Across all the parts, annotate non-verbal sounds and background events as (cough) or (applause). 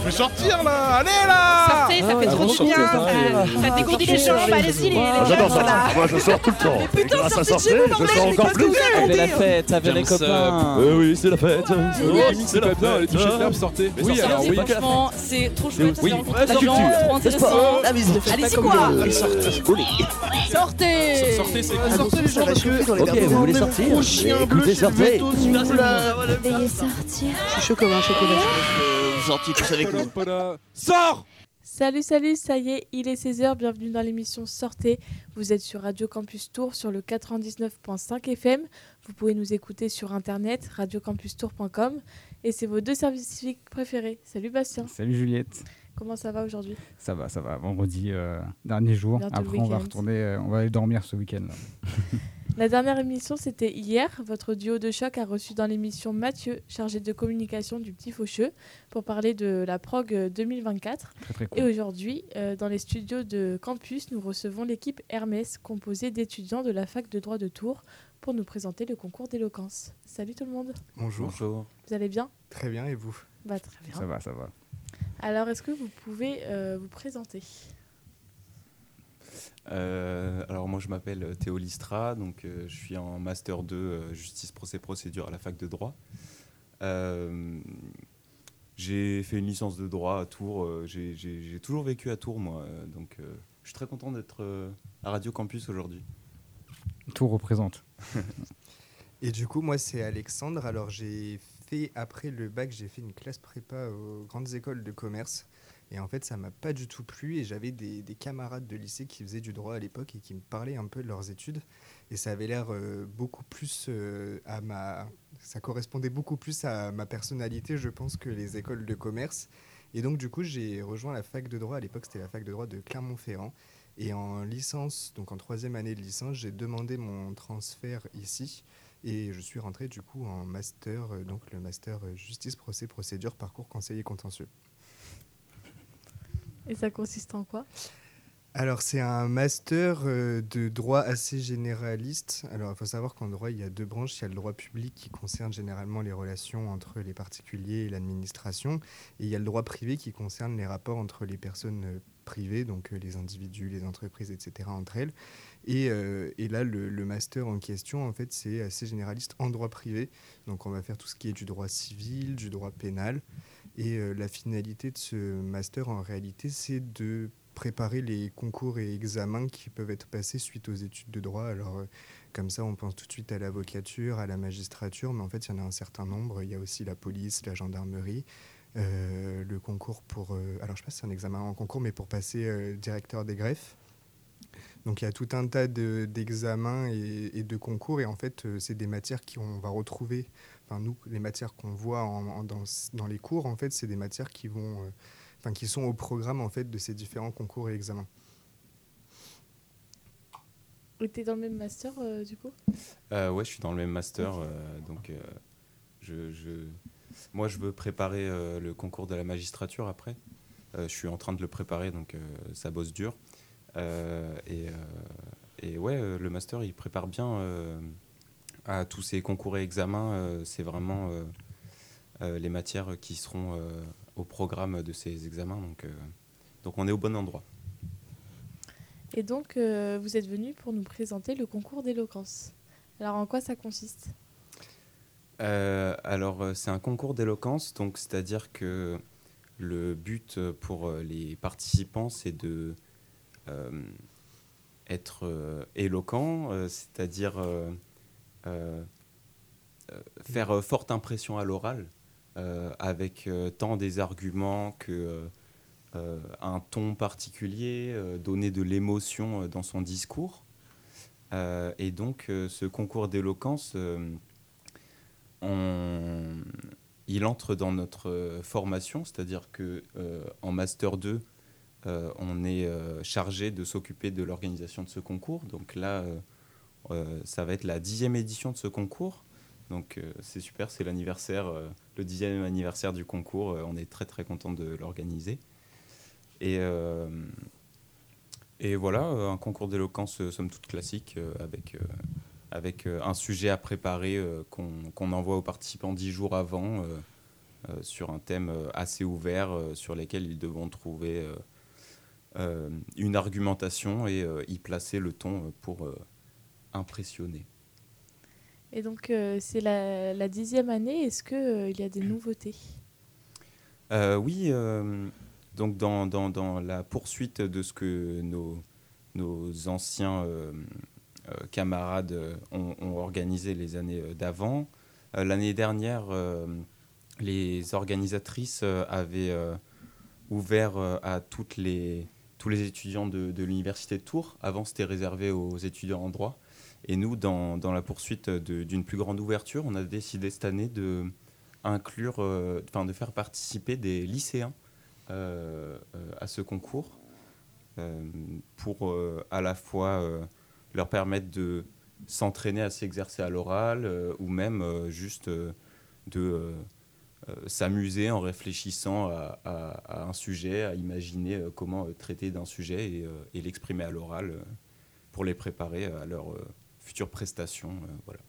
Je vais sortir là Allez là Sortez, ça fait trop du bien. Ça, ça dégourdit les jambes, allez-y les, Ah, J'adore ça. Moi je sors tout le temps Mais putain, sortez de sortir, chez vous, je sors encore plus C'est la fête avec les copains. Oui oui c'est la fête c'est pas bien, les toucher de l'herbe, sortez. Oui, alors oui. Franchement, c'est trop chouette. C'est rencontrer la culture. trop intéressant. Ah, le font Allez-y quoi Sortez Sortez, c'est Ah, Sortez les gens. Ok, vous voulez sortir Écoutez, sortez. la-. Veuillez sortir. Je suis chaud comme un chocolat. Tous avec nous. Sors Salut, salut, ça y est, il est 16h, bienvenue dans l'émission Sortez. Vous êtes sur Radio Campus Tour sur le 99.5 FM. Vous pouvez nous écouter sur internet radiocampustour.com et c'est vos deux services civiques préférés. Salut Bastien, Salut Juliette, comment ça va aujourd'hui? Ça va, ça va. Vendredi, euh, dernier jour. Bientôt Après, on va retourner, euh, on va aller dormir ce week-end. (laughs) (laughs) La dernière émission, c'était hier. Votre duo de choc a reçu dans l'émission Mathieu, chargé de communication du Petit Faucheux, pour parler de la prog euh, 2024. Très très Et aujourd'hui, euh, dans les studios de campus, nous recevons l'équipe Hermès, composée d'étudiants de la fac de droit de Tours, pour nous présenter le concours d'éloquence. Salut tout le monde, Bonjour. Bonjour. vous allez bien? Très bien, et vous? Bah très bien. Ça va, ça va. Alors, est-ce que vous pouvez euh, vous présenter? Euh, alors moi je m'appelle euh, Théo Listra, donc euh, je suis en master 2 euh, justice procès procédure à la fac de droit. Euh, j'ai fait une licence de droit à Tours. euh, j'ai- j'ai j'ai toujours vécu à Tours moi, euh, donc euh, je suis très content d'être euh, à Radio Campus aujourd'hui. Tout représente. (laughs) Et du coup, moi, c'est Alexandre. Alors, j'ai après le bac, j'ai fait une classe prépa aux grandes écoles de commerce. Et en fait, ça m'a pas du tout plu. Et j'avais des, des camarades de lycée qui faisaient du droit à l'époque et qui me parlaient un peu de leurs études. Et ça avait l'air euh, beaucoup plus euh, à ma. Ça correspondait beaucoup plus à ma personnalité, je pense, que les écoles de commerce. Et donc, du coup, j'ai rejoint la fac de droit. À l'époque, c'était la fac de droit de Clermont-Ferrand. Et en licence, donc en troisième année de licence, j'ai demandé mon transfert ici. Et je suis rentré du coup en master, euh, donc le master euh, justice, procès, procédure, parcours conseiller contentieux. Et ça consiste en quoi? Alors c'est un master euh, de droit assez généraliste. Alors il faut savoir qu'en droit il y a deux branches. Il y a le droit public qui concerne généralement les relations entre les particuliers et l'administration. Et il y a le droit privé qui concerne les rapports entre les personnes euh, donc euh, les individus, les entreprises, etc. entre elles. Et, euh, et là, le, master en question, en fait, c'est assez généraliste en droit privé. Donc, on va faire tout ce qui est du droit civil, du droit pénal. Et euh, la finalité de ce master, en réalité, c'est de préparer les concours et examens qui peuvent être passés suite aux études de droit. Alors, comme ça, on pense tout de suite à l'avocature, à la magistrature, mais en fait, il y en a un certain nombre. Il y a aussi la police, la gendarmerie, euh, le concours pour... euh, alors, je sais pas si c'est un examen en concours, mais pour passer euh, directeur des greffes. Donc il y a tout un tas de- d'examens et, et de concours et en fait euh, c'est des matières qu'on va retrouver. Enfin nous les matières qu'on voit en- en- dans, dans les cours en fait c'est des matières qui vont, euh, enfin qui sont au programme en fait de ces différents concours et examens. Et t'es dans le même master euh, du coup? Euh, ouais, je suis dans le même master, euh, donc euh, je, je- moi je veux préparer euh, le concours de la magistrature après. Euh, je suis en train de le préparer, donc euh, ça bosse dur. Et, et ouais, le master il prépare bien à tous ces concours et examens. C'est vraiment les matières qui seront au programme de ces examens, donc, donc on est au bon endroit. Et donc, vous êtes venu pour nous présenter le concours d'éloquence. Alors, en quoi ça consiste? Euh, alors, euh, c'est un concours d'éloquence, donc c'est-à-dire que le but euh, pour les participants, c'est de être éloquent, c'est-à-dire faire forte impression à l'oral, avec tant des arguments que un ton particulier, donner de l'émotion dans son discours. Et donc, ce concours d'éloquence, il entre dans notre euh, formation, c'est-à-dire que euh, en master 2, euh, on est chargé de s'occuper de l'organisation de ce concours. Donc là, ça va être la dixième édition de ce concours. Donc c'est super, c'est l'anniversaire, le dixième anniversaire du concours. On est très très content de l'organiser. Et, et voilà, un concours d'éloquence, somme toute classique, avec, avec euh, un sujet à préparer euh, qu'on qu'on envoie aux participants dix jours avant. euh, sur un thème assez ouvert sur lesquels ils devront trouver une argumentation et y placer le ton pour impressionner. Et donc, c'est la, la dixième année. Est-ce qu'il y a des nouveautés? Euh, oui, euh, donc dans, dans- dans la poursuite de ce que nos, nos anciens euh, camarades euh, ont, organisé les années euh, d'avant, euh, l'année dernière, euh, les organisatrices euh, avaient euh, ouvert euh, à toutes les, tous les étudiants de, de l'université de Tours. Avant, c'était réservé aux étudiants en droit. Et nous, dans, dans la poursuite d'une plus grande ouverture, on a décidé cette année de inclure, euh, de faire participer des lycéens euh, euh, à ce concours euh, pour euh, à la fois leur permettre de s'entraîner à s'exercer à l'oral euh, ou même euh, juste euh, de s'amuser en réfléchissant à, un sujet, à imaginer comment traiter d'un sujet et, l'exprimer à l'oral pour les préparer à leurs futures prestations. voilà.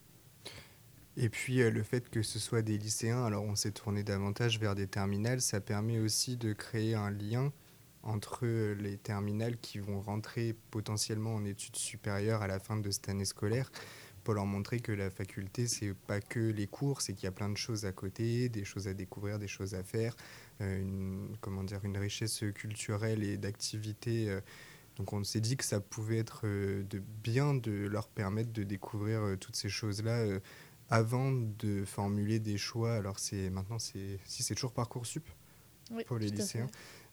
Et puis le fait que ce soit des lycéens, alors on s'est tourné davantage vers des terminales, ça permet aussi de créer un lien entre les terminales qui vont rentrer potentiellement en études supérieures à la fin de cette année scolaire pour leur montrer que la faculté c'est pas que les cours, c'est qu'il y a plein de choses à côté, des choses à découvrir, des choses à faire, euh, une, comment dire, une richesse culturelle et d'activités. euh, donc on s'est dit que ça pouvait être euh, de bien de leur permettre de découvrir toutes ces choses-là avant de formuler des choix. Alors c'est maintenant c'est si c'est toujours parcoursup Oui, pour les fait.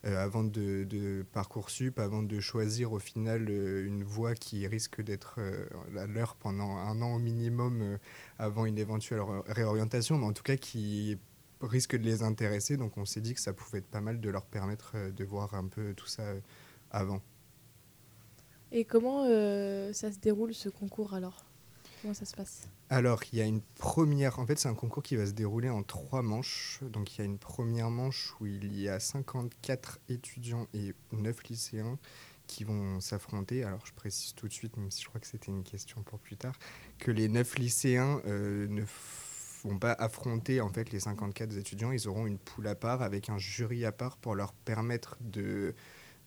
Euh, avant de, de parcoursup, avant de choisir au final euh, une voie qui risque d'être euh, la leur pendant un an au minimum euh, avant une éventuelle ré- réorientation, mais en tout cas qui risque de les intéresser. Donc on s'est dit que ça pouvait être pas mal de leur permettre euh, de voir un peu tout ça euh, avant. Et comment euh, ça se déroule ce concours alors? Comment ça se passe? Alors, il y a une première. En fait, c'est un concours qui va se dérouler en trois manches. Donc, il y a une première manche où il y a 54 étudiants et 9 lycéens qui vont s'affronter. Alors, je précise tout de suite, même si je crois que c'était une question pour plus tard, que les 9 lycéens euh, ne vont pas affronter en fait les 54 étudiants. Ils auront une poule à part avec un jury à part pour leur permettre de,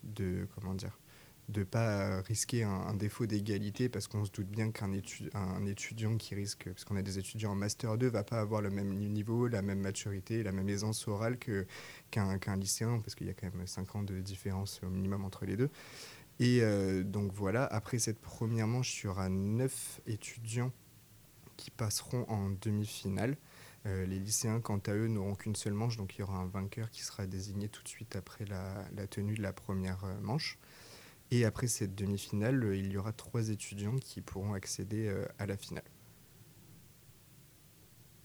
de comment dire, de pas risquer un, défaut d'égalité parce qu'on se doute bien qu'un étu- un étudiant qui risque, parce qu'on a des étudiants en master 2, va pas avoir le même niveau, la même maturité, la même aisance orale que, qu'un, lycéen, parce qu'il y a quand même 5 ans de différence au minimum entre les deux. Et euh, donc voilà, après cette première manche, il y aura 9 étudiants qui passeront en demi-finale. Euh, les lycéens, quant à eux, n'auront qu'une seule manche, donc il y aura un vainqueur qui sera désigné tout de suite après la, la tenue de la première euh, manche. Et après cette demi-finale, euh, il y aura trois étudiants qui pourront accéder euh, à la finale.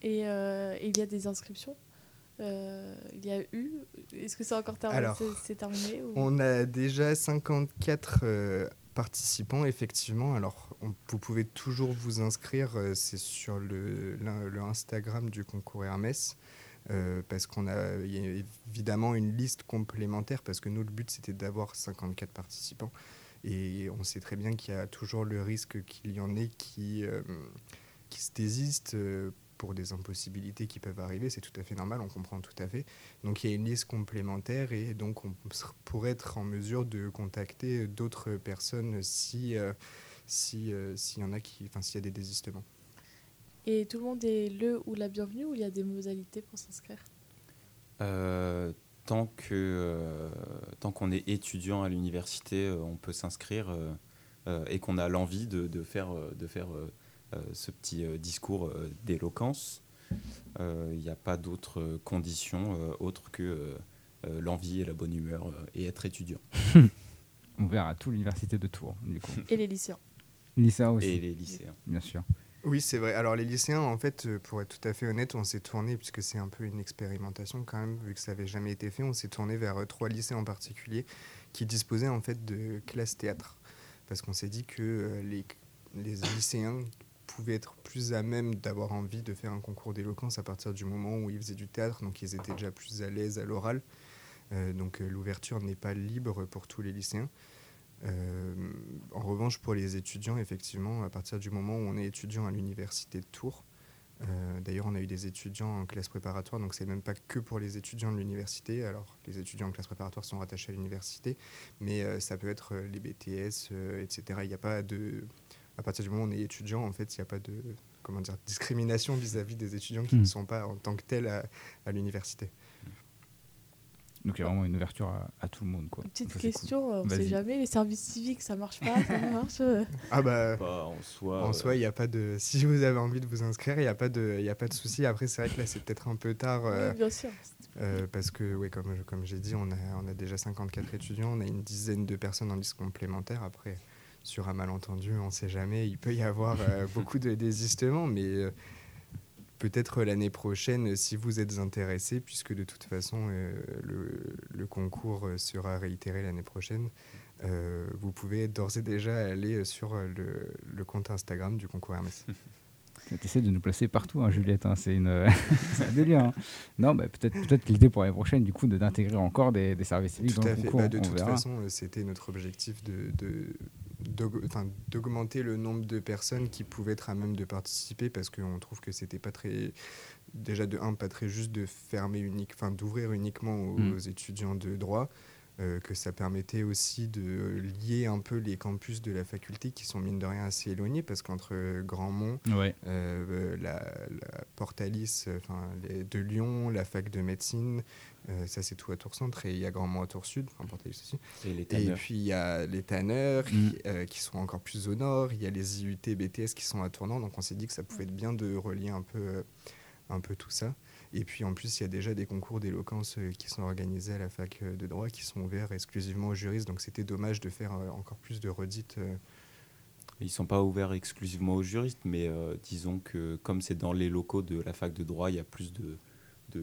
Et euh, il y a des inscriptions Euh, Il y a eu Est-ce que c'est encore terminé Alors, C'est- terminé ou- On a déjà 54 euh, participants, effectivement. Alors, on- vous pouvez toujours vous inscrire. c'est sur le, le Instagram du concours Hermès. Euh, parce qu'on a, y a évidemment une liste complémentaire, parce que nous, le but, c'était d'avoir 54 participants. Et on sait très bien qu'il y a toujours le risque qu'il y en ait qui, euh, qui se désistent euh, pour des impossibilités qui peuvent arriver. C'est tout à fait normal, on comprend tout à fait. Donc il y a une liste complémentaire et donc on pourrait être en mesure de contacter d'autres personnes si si s'il y en a qui, enfin s'il y a des désistements. Et tout le monde est le ou la bienvenue ou il y a des modalités pour s'inscrire? Euh, tant que euh, tant qu'on est étudiant à l'université, euh, on peut s'inscrire euh, euh, et qu'on a l'envie de, de faire de faire euh, euh, ce petit euh, discours euh, d'éloquence. Euh, Il n'y a pas d'autres conditions euh, autres que euh, euh, l'envie et la bonne humeur euh, et être étudiant. (laughs) Ouvert à toute l'université de Tours, du coup. Et les lycéens Lycéa aussi, Et les lycéens. bien sûr. Oui, c'est vrai. Alors les lycéens, en fait, euh, pour être tout à fait honnête, on s'est tourné, puisque c'est un peu une expérimentation quand même, vu que ça n'avait jamais été fait, on s'est tourné vers euh, trois lycées en particulier qui disposaient en fait de classes théâtre. Parce qu'on s'est dit que euh, les, les lycéens pouvaient être plus à même d'avoir envie de faire un concours d'éloquence à partir du moment où ils faisaient du théâtre, donc ils étaient déjà plus à l'aise à l'oral. Donc l'ouverture n'est pas libre pour tous les lycéens. Euh, en revanche, pour les étudiants, effectivement, à partir du moment où on est étudiant à l'université de Tours, Euh, D'ailleurs, on a eu des étudiants en classe préparatoire, donc c'est même pas que pour les étudiants de l'université. Alors, les étudiants en classe préparatoire sont rattachés à l'université, mais euh, ça peut être les BTS, euh, etc. Il n'y a pas de. À partir du moment où on est étudiant, en fait, il n'y a pas de comment dire, discrimination vis-à-vis des étudiants qui Hmm. ne sont pas en tant que tels à, à l'université. Donc il y a vraiment une ouverture à, à tout le monde. Quoi. Petite Ça, c'est cool. question, euh, on sait Vas-y. jamais, les services civiques, ça marche pas, ça (laughs) marche. euh. Ah bah. Bah, en soi, En euh, soi, il n'y a pas de. Si vous avez envie de vous inscrire, il n'y a pas de, il y a pas de souci. Après, c'est vrai que là, c'est peut-être un peu tard euh, Oui, bien sûr. euh, parce que, ouais, comme, j'ai dit, on a, on a déjà 54 étudiants, on a une dizaine de personnes en liste complémentaire. Après, sur un malentendu, on ne sait jamais. Il peut y avoir euh, (laughs) beaucoup de désistements, mais euh, peut-être l'année prochaine, si vous êtes intéressé, puisque de toute façon, euh, le, le concours euh, sera réitéré l'année prochaine. euh, vous pouvez d'ores et déjà aller sur euh, le, le compte Instagram du concours Hermès. (laughs) Tu essaies de nous placer partout, hein, Juliette. hein, c'est une... (laughs) un délire. hein. Non, bah, peut-être peut l'idée pour l'année prochaine, du coup, d'intégrer encore des, des services civiques Tout dans à le fait. concours. Bah, de toute verra. façon, euh, c'était notre objectif de, d'augmenter le nombre de personnes qui pouvaient être à même de participer parce qu'on trouve que c'était pas très déjà de un pas très juste de fermer unique enfin d'ouvrir uniquement aux, Mm. aux étudiants de droit euh, que ça permettait aussi de lier un peu les campus de la faculté qui sont mine de rien assez éloignés parce qu'entre Grandmont Ouais. euh, la, la Portalis euh, enfin, les- de Lyon, la fac de médecine, euh, ça c'est tout à Tour Centre et il y a Grandmont à Tour Sud, enfin Portalis aussi. et les Et tanneurs. puis il y a les tanneurs Mm. qui, euh, qui sont encore plus au nord, il y a les IUT, BTS qui sont à Tournant, donc on s'est dit que ça pouvait être bien de relier un peu, euh, un peu tout ça. Et puis en plus, il y a déjà des concours d'éloquence euh, qui sont organisés à la fac euh, de droit, qui sont ouverts exclusivement aux juristes, donc c'était dommage de faire euh, encore plus de redites. Ils sont pas ouverts exclusivement aux juristes, mais disons que comme c'est dans les locaux de la fac de droit, il y a plus de,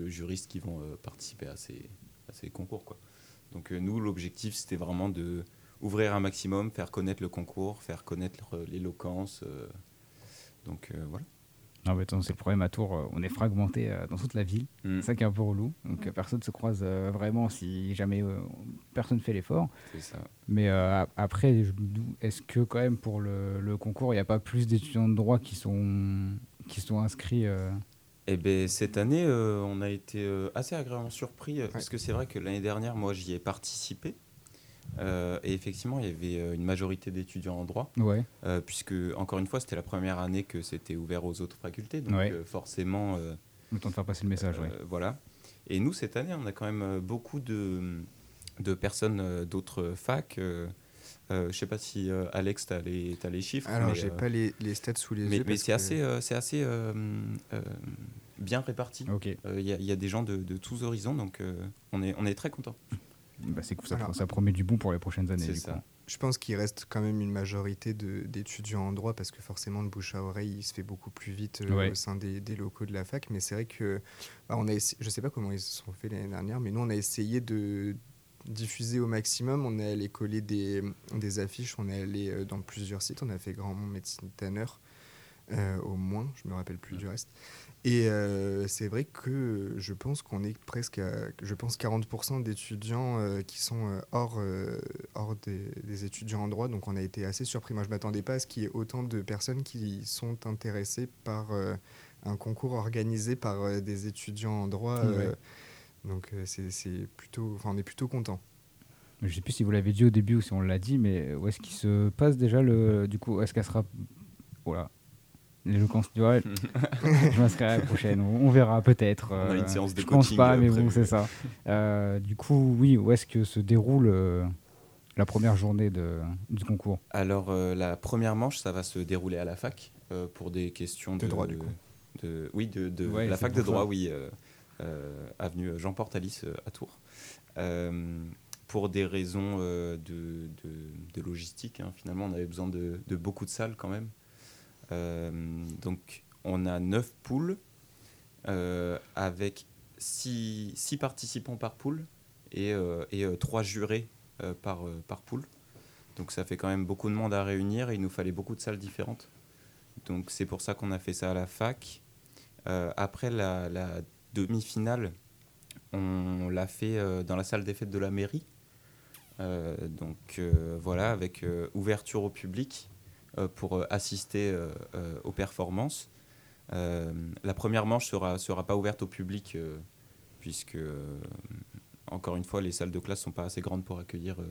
juristes qui vont participer à ces, concours. Donc nous, l'objectif, c'était vraiment de ouvrir un maximum, faire connaître le concours, faire connaître l'éloquence. donc voilà. Non, mais attends, c'est le problème à Tours. euh, On est fragmenté euh, dans toute la ville. Mm. C'est ça qui est un peu relou. Donc euh, personne se croise vraiment si jamais personne fait l'effort. C'est ça. Mais euh, ap- après, est-ce que quand même pour le, le concours, il n'y a pas plus d'étudiants de droit qui sont, qui sont inscrits euh, Eh ben, cette année, euh, on a été euh, assez agréablement surpris euh, parce que c'est vrai que l'année dernière, moi, j'y ai participé. Euh, et effectivement, il y avait euh, une majorité d'étudiants en droit, Ouais. euh, puisque, encore une fois, c'était la première année que c'était ouvert aux autres facultés. Donc, Ouais. euh, forcément, euh, Le temps de faire passer le message, ouais. voilà. Et nous, cette année, on a quand même beaucoup de, de personnes d'autres facs. euh, euh, je sais pas si euh, Alex, tu as, les t'as les chiffres. Alors, j'ai euh, pas les, les stats sous les mais, yeux. mais c'est que- assez, euh, c'est assez euh, euh, bien réparti. Ok. Euh, Il y, a- il y a des gens de, de tous horizons, donc euh, on, est, on est très content. Bah, c'est cool, ça, Alors- ça promet du bon pour les prochaines années. C'est du ça. coup. Je pense qu'il reste quand même une majorité de- d'étudiants en droit parce que forcément le bouche à oreille il se fait beaucoup plus vite euh, Ouais. au sein des, des locaux de la fac. Mais c'est vrai que bah, on a essa- je sais pas comment ils se sont fait l'année dernière, mais nous on a essayé de diffuser au maximum. On est allé coller des, des affiches, on est allé euh, dans plusieurs sites. On a fait Grandmont Médecine Tanner euh, au moins, je me rappelle plus du reste. Et euh, c'est vrai que je pense qu'on est presque à, je pense 40% d'étudiants euh, qui sont euh, hors, euh, hors des, des étudiants en droit. Donc on a été assez surpris. Moi, je m'attendais pas à ce qu'il y ait autant de personnes qui sont intéressées par un concours organisé par des étudiants en droit. donc c'est c'est plutôt, on est plutôt content. Je sais plus si vous l'avez dit au début ou si on l'a dit, mais où est-ce qu'il se passe déjà le. Du coup, est-ce qu'elle sera. Voilà. L'éloquence du ouais, Je (laughs) m'inscrirai à la prochaine. On, on verra peut-être. On a une euh, séance de Je pense coaching, pas, euh, mais bon, c'est ça. Euh, du coup, oui, où est-ce que se déroule euh, la première journée de, du concours? Alors, euh, la première manche, ça va se dérouler à la fac euh, pour des questions De de, droit, du coup. de- oui, de, de Ouais, la fac de ça. droit, oui, euh, euh, avenue Jean Portalis euh, à Tours. Euh, pour des raisons euh, de, de- de logistique, hein, finalement, on avait besoin de, de beaucoup de salles quand même. Euh, donc, on a neuf poules euh, avec six, six participants par poule et, euh, et euh, trois jurés par, poule. Donc ça fait quand même beaucoup de monde à réunir et il nous fallait beaucoup de salles différentes. Donc c'est pour ça qu'on a fait ça à la fac. Après la, demi-finale, on l'a fait dans la salle des fêtes de la mairie. Donc voilà, avec ouverture au public pour euh, assister euh, euh, aux performances. Euh, la première manche sera, sera pas ouverte au public, euh, puisque, euh, encore une fois, les salles de classe sont pas assez grandes pour accueillir euh,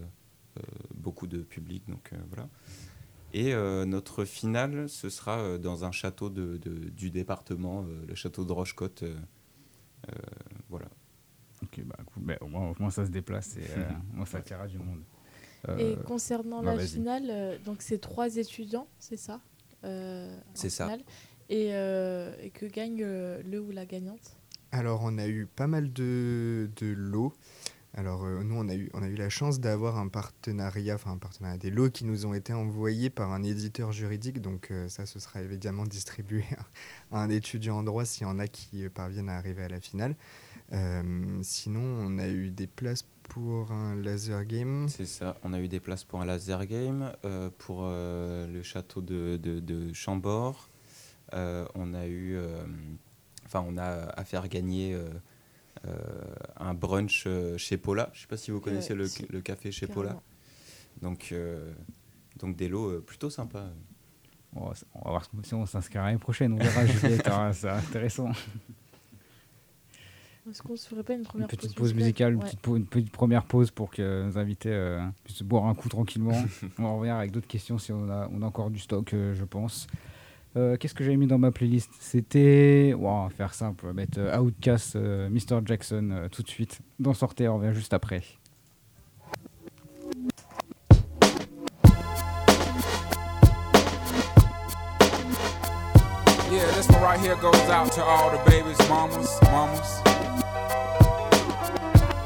euh, beaucoup de public. Donc, euh, voilà. Et euh, notre finale, ce sera euh, dans un château de, de- du département, euh, le château de Rochecotte. euh, euh, voilà. Ok, bah, cool. Bah, au, moins, au moins, ça se déplace et euh, (laughs) moi, ça attirera du monde. Et Euh, concernant bah, la vas-y. finale, euh, donc c'est trois étudiants, c'est ça euh, C'est ça. finale. Et, euh, et que gagne euh, le ou la gagnante? Alors, on a eu pas mal de, de lots. Alors, euh, nous, on a, eu, on a eu la chance d'avoir un partenariat, enfin, un partenariat, des lots qui nous ont été envoyés par un éditeur juridique. Donc, euh, ça, ce sera évidemment (laughs) distribué à un étudiant en droit s'il y en a qui parviennent à arriver à la finale. Euh, sinon, on a eu des places pour un laser game. C'est ça, on a eu des places pour un laser game, euh, pour euh, le château de, de, de Chambord. Euh, on a eu, euh, enfin, on a à faire gagner euh, euh, un brunch euh, chez Paula. Je sais pas si vous connaissez le, si. le café chez Paula. Carrément. Donc, euh, donc des lots euh, plutôt sympas. on va on va voir si on s'inscrit l'année prochaine. On verra, Juliette. (laughs) hein, c'est intéressant. Est-ce qu'on se ferait pas une Une première petite pause musicale, une, Ouais. petite une première pause pour que nos invités euh, puissent boire un coup tranquillement. (laughs) on va revenir avec d'autres questions si on a, on a encore du stock, euh, je pense. Euh, Qu'est-ce que j'avais mis dans ma playlist? C'était. Wow, on va faire simple. On va mettre euh, Outcast, euh, Mr. Jackson euh, tout de suite. D'en sortir, on revient juste après. Yeah, this one right here goes out to all the babies, mamas, mamas.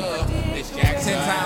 Weather. This Jackson times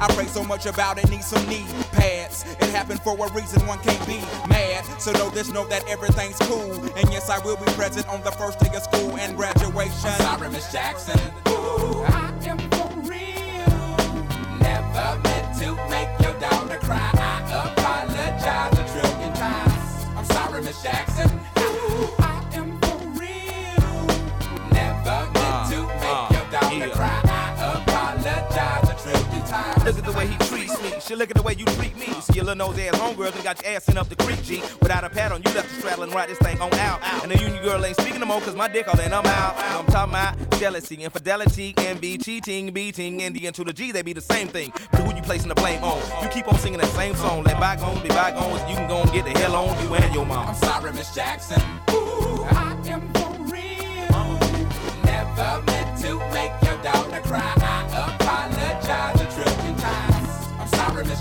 I pray so much about it, need some knee pads. It happened for a reason, one can't be mad. So know this, know that everything's cool. And yes, I will be present on the first day of school and graduation. I'm sorry, Miss Jackson. Ooh, Shit, look at the way you treat me. You See your little nose ass homegirls and got your ass sent up the creek, G. Without a pad on, you left the straddle and ride this thing on out. And the union girl ain't speaking no more, cause my dick all in, I'm out. I'm talking about jealousy, infidelity, envy, cheating, beating, and the to the G, they be the same thing. But who you placing the blame on? You keep on singing that same song. Let bygones be bygones, you can go and get the hell on you and your mom. I'm sorry, Miss Jackson. Ooh, I am for real. Never meant to make your daughter cry.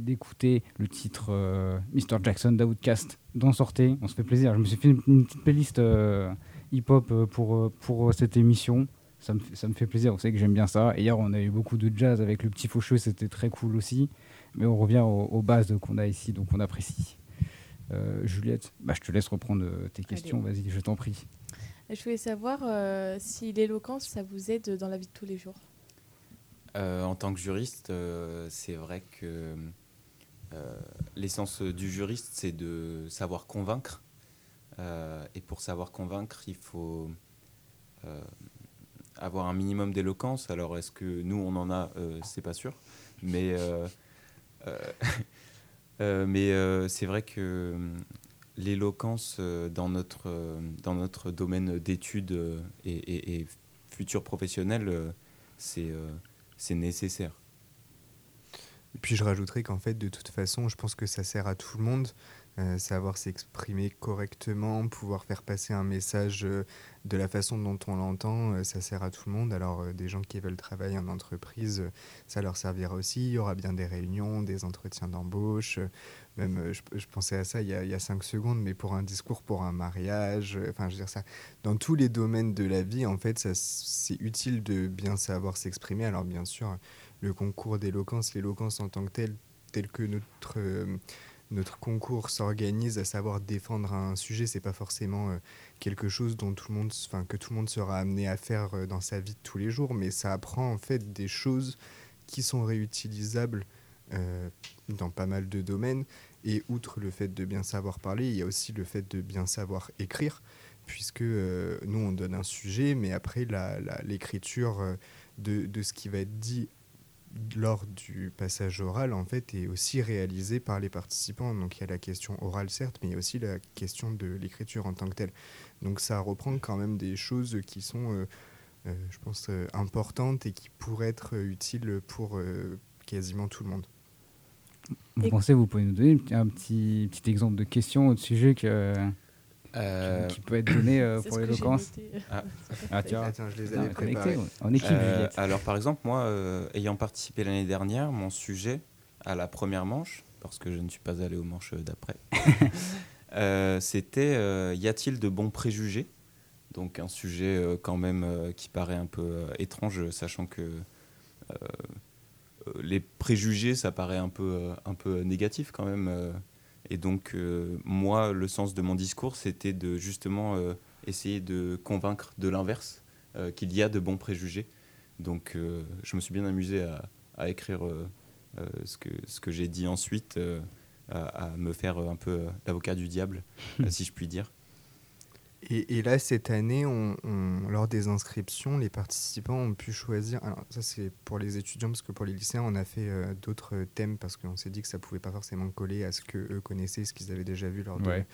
D'écouter le titre euh, Mr. Jackson d'Outcast d'en sortez. On se fait plaisir. Je me suis fait une, une petite playlist euh, hip-hop euh, pour, euh, pour cette émission. Ça me, fait- ça me fait plaisir. Vous savez que j'aime bien ça. Et hier, on a eu beaucoup de jazz avec le petit faucheux. C'était très cool aussi. Mais on revient aux, aux bases qu'on a ici, donc on apprécie. Euh, Juliette, bah, je te laisse reprendre euh, tes questions. Vas-y, je t'en prie. Je voulais savoir euh, si l'éloquence, ça vous aide dans la vie de tous les jours. Euh, en tant que juriste, euh, c'est vrai que euh, l'essence du juriste, c'est de savoir convaincre. Euh, et pour savoir convaincre, il faut euh, avoir un minimum d'éloquence. Alors, est-ce que nous, on en a? Euh, C'est pas sûr. Mais, euh, euh, (laughs) euh, mais euh, c'est vrai que hum, l'éloquence euh, dans, notre, euh, dans notre domaine d'études euh, et, et- futur professionnel, euh, euh, c'est nécessaire. Puis je rajouterais qu'en fait, de toute façon, je pense que ça sert à tout le monde. euh, savoir s'exprimer correctement, pouvoir faire passer un message euh, de la façon dont on l'entend, euh, ça sert à tout le monde. Alors des gens qui veulent travailler en entreprise, ça leur servira aussi. Il y aura bien des réunions, des entretiens d'embauche. même, je, pensais à ça il y, a, il y a cinq secondes, mais pour un discours, pour un mariage, enfin je veux dire ça, dans tous les domaines de la vie, en fait, c'est utile de bien savoir s'exprimer. Alors bien sûr, le concours d'éloquence, l'éloquence en tant que telle, tel que notre, euh, notre concours s'organise, à savoir défendre un sujet, c'est pas forcément euh, quelque chose dont tout le monde, que tout le monde sera amené à faire euh, dans sa vie de tous les jours, mais ça apprend en fait des choses qui sont réutilisables dans pas mal de domaines. Et outre le fait de bien savoir parler, il y a aussi le fait de bien savoir écrire, puisque nous on donne un sujet, mais après la- la- l'écriture euh, de, de ce qui va être dit lors du passage oral, en fait, est aussi réalisée par les participants. Donc il y a la question orale, certes, mais il y a aussi la question de l'écriture en tant que telle. Donc ça reprend quand même des choses qui sont, euh, euh, je pense, euh, importantes et qui pourraient être utiles pour euh, quasiment tout le monde. Vous pensez, vous pouvez nous donner un petit, petit exemple de question de sujet que, Euh, qui, qui peut être donné euh, pour l'éloquence. Ah. Ah. Attends, je les avais connecté, préparés. ouais. En équipe, Euh, alors par exemple, moi, euh, ayant participé l'année dernière, mon sujet à la première manche, parce que je ne suis pas allé aux manches d'après, (laughs) euh, c'était euh, y a-t-il de bons préjugés? Donc un sujet euh, quand même euh, qui paraît un peu euh, étrange, sachant que les préjugés, ça paraît un peu, un peu négatif quand même. Et donc euh, moi, le sens de mon discours, c'était de justement euh, essayer de convaincre de l'inverse euh, qu'il y a de bons préjugés. Donc je me suis bien amusé à, à écrire ce que, ce que j'ai dit ensuite, à, à me faire un peu l'avocat du diable, (laughs) si je puis dire. Et, et là, cette année, on, lors des inscriptions, les participants ont pu choisir. Alors, ça, c'est pour les étudiants, parce que pour les lycéens, on a fait euh, d'autres thèmes, parce qu'on s'est dit que ça pouvait pas forcément coller à ce qu'eux connaissaient, ce qu'ils avaient déjà vu lors de.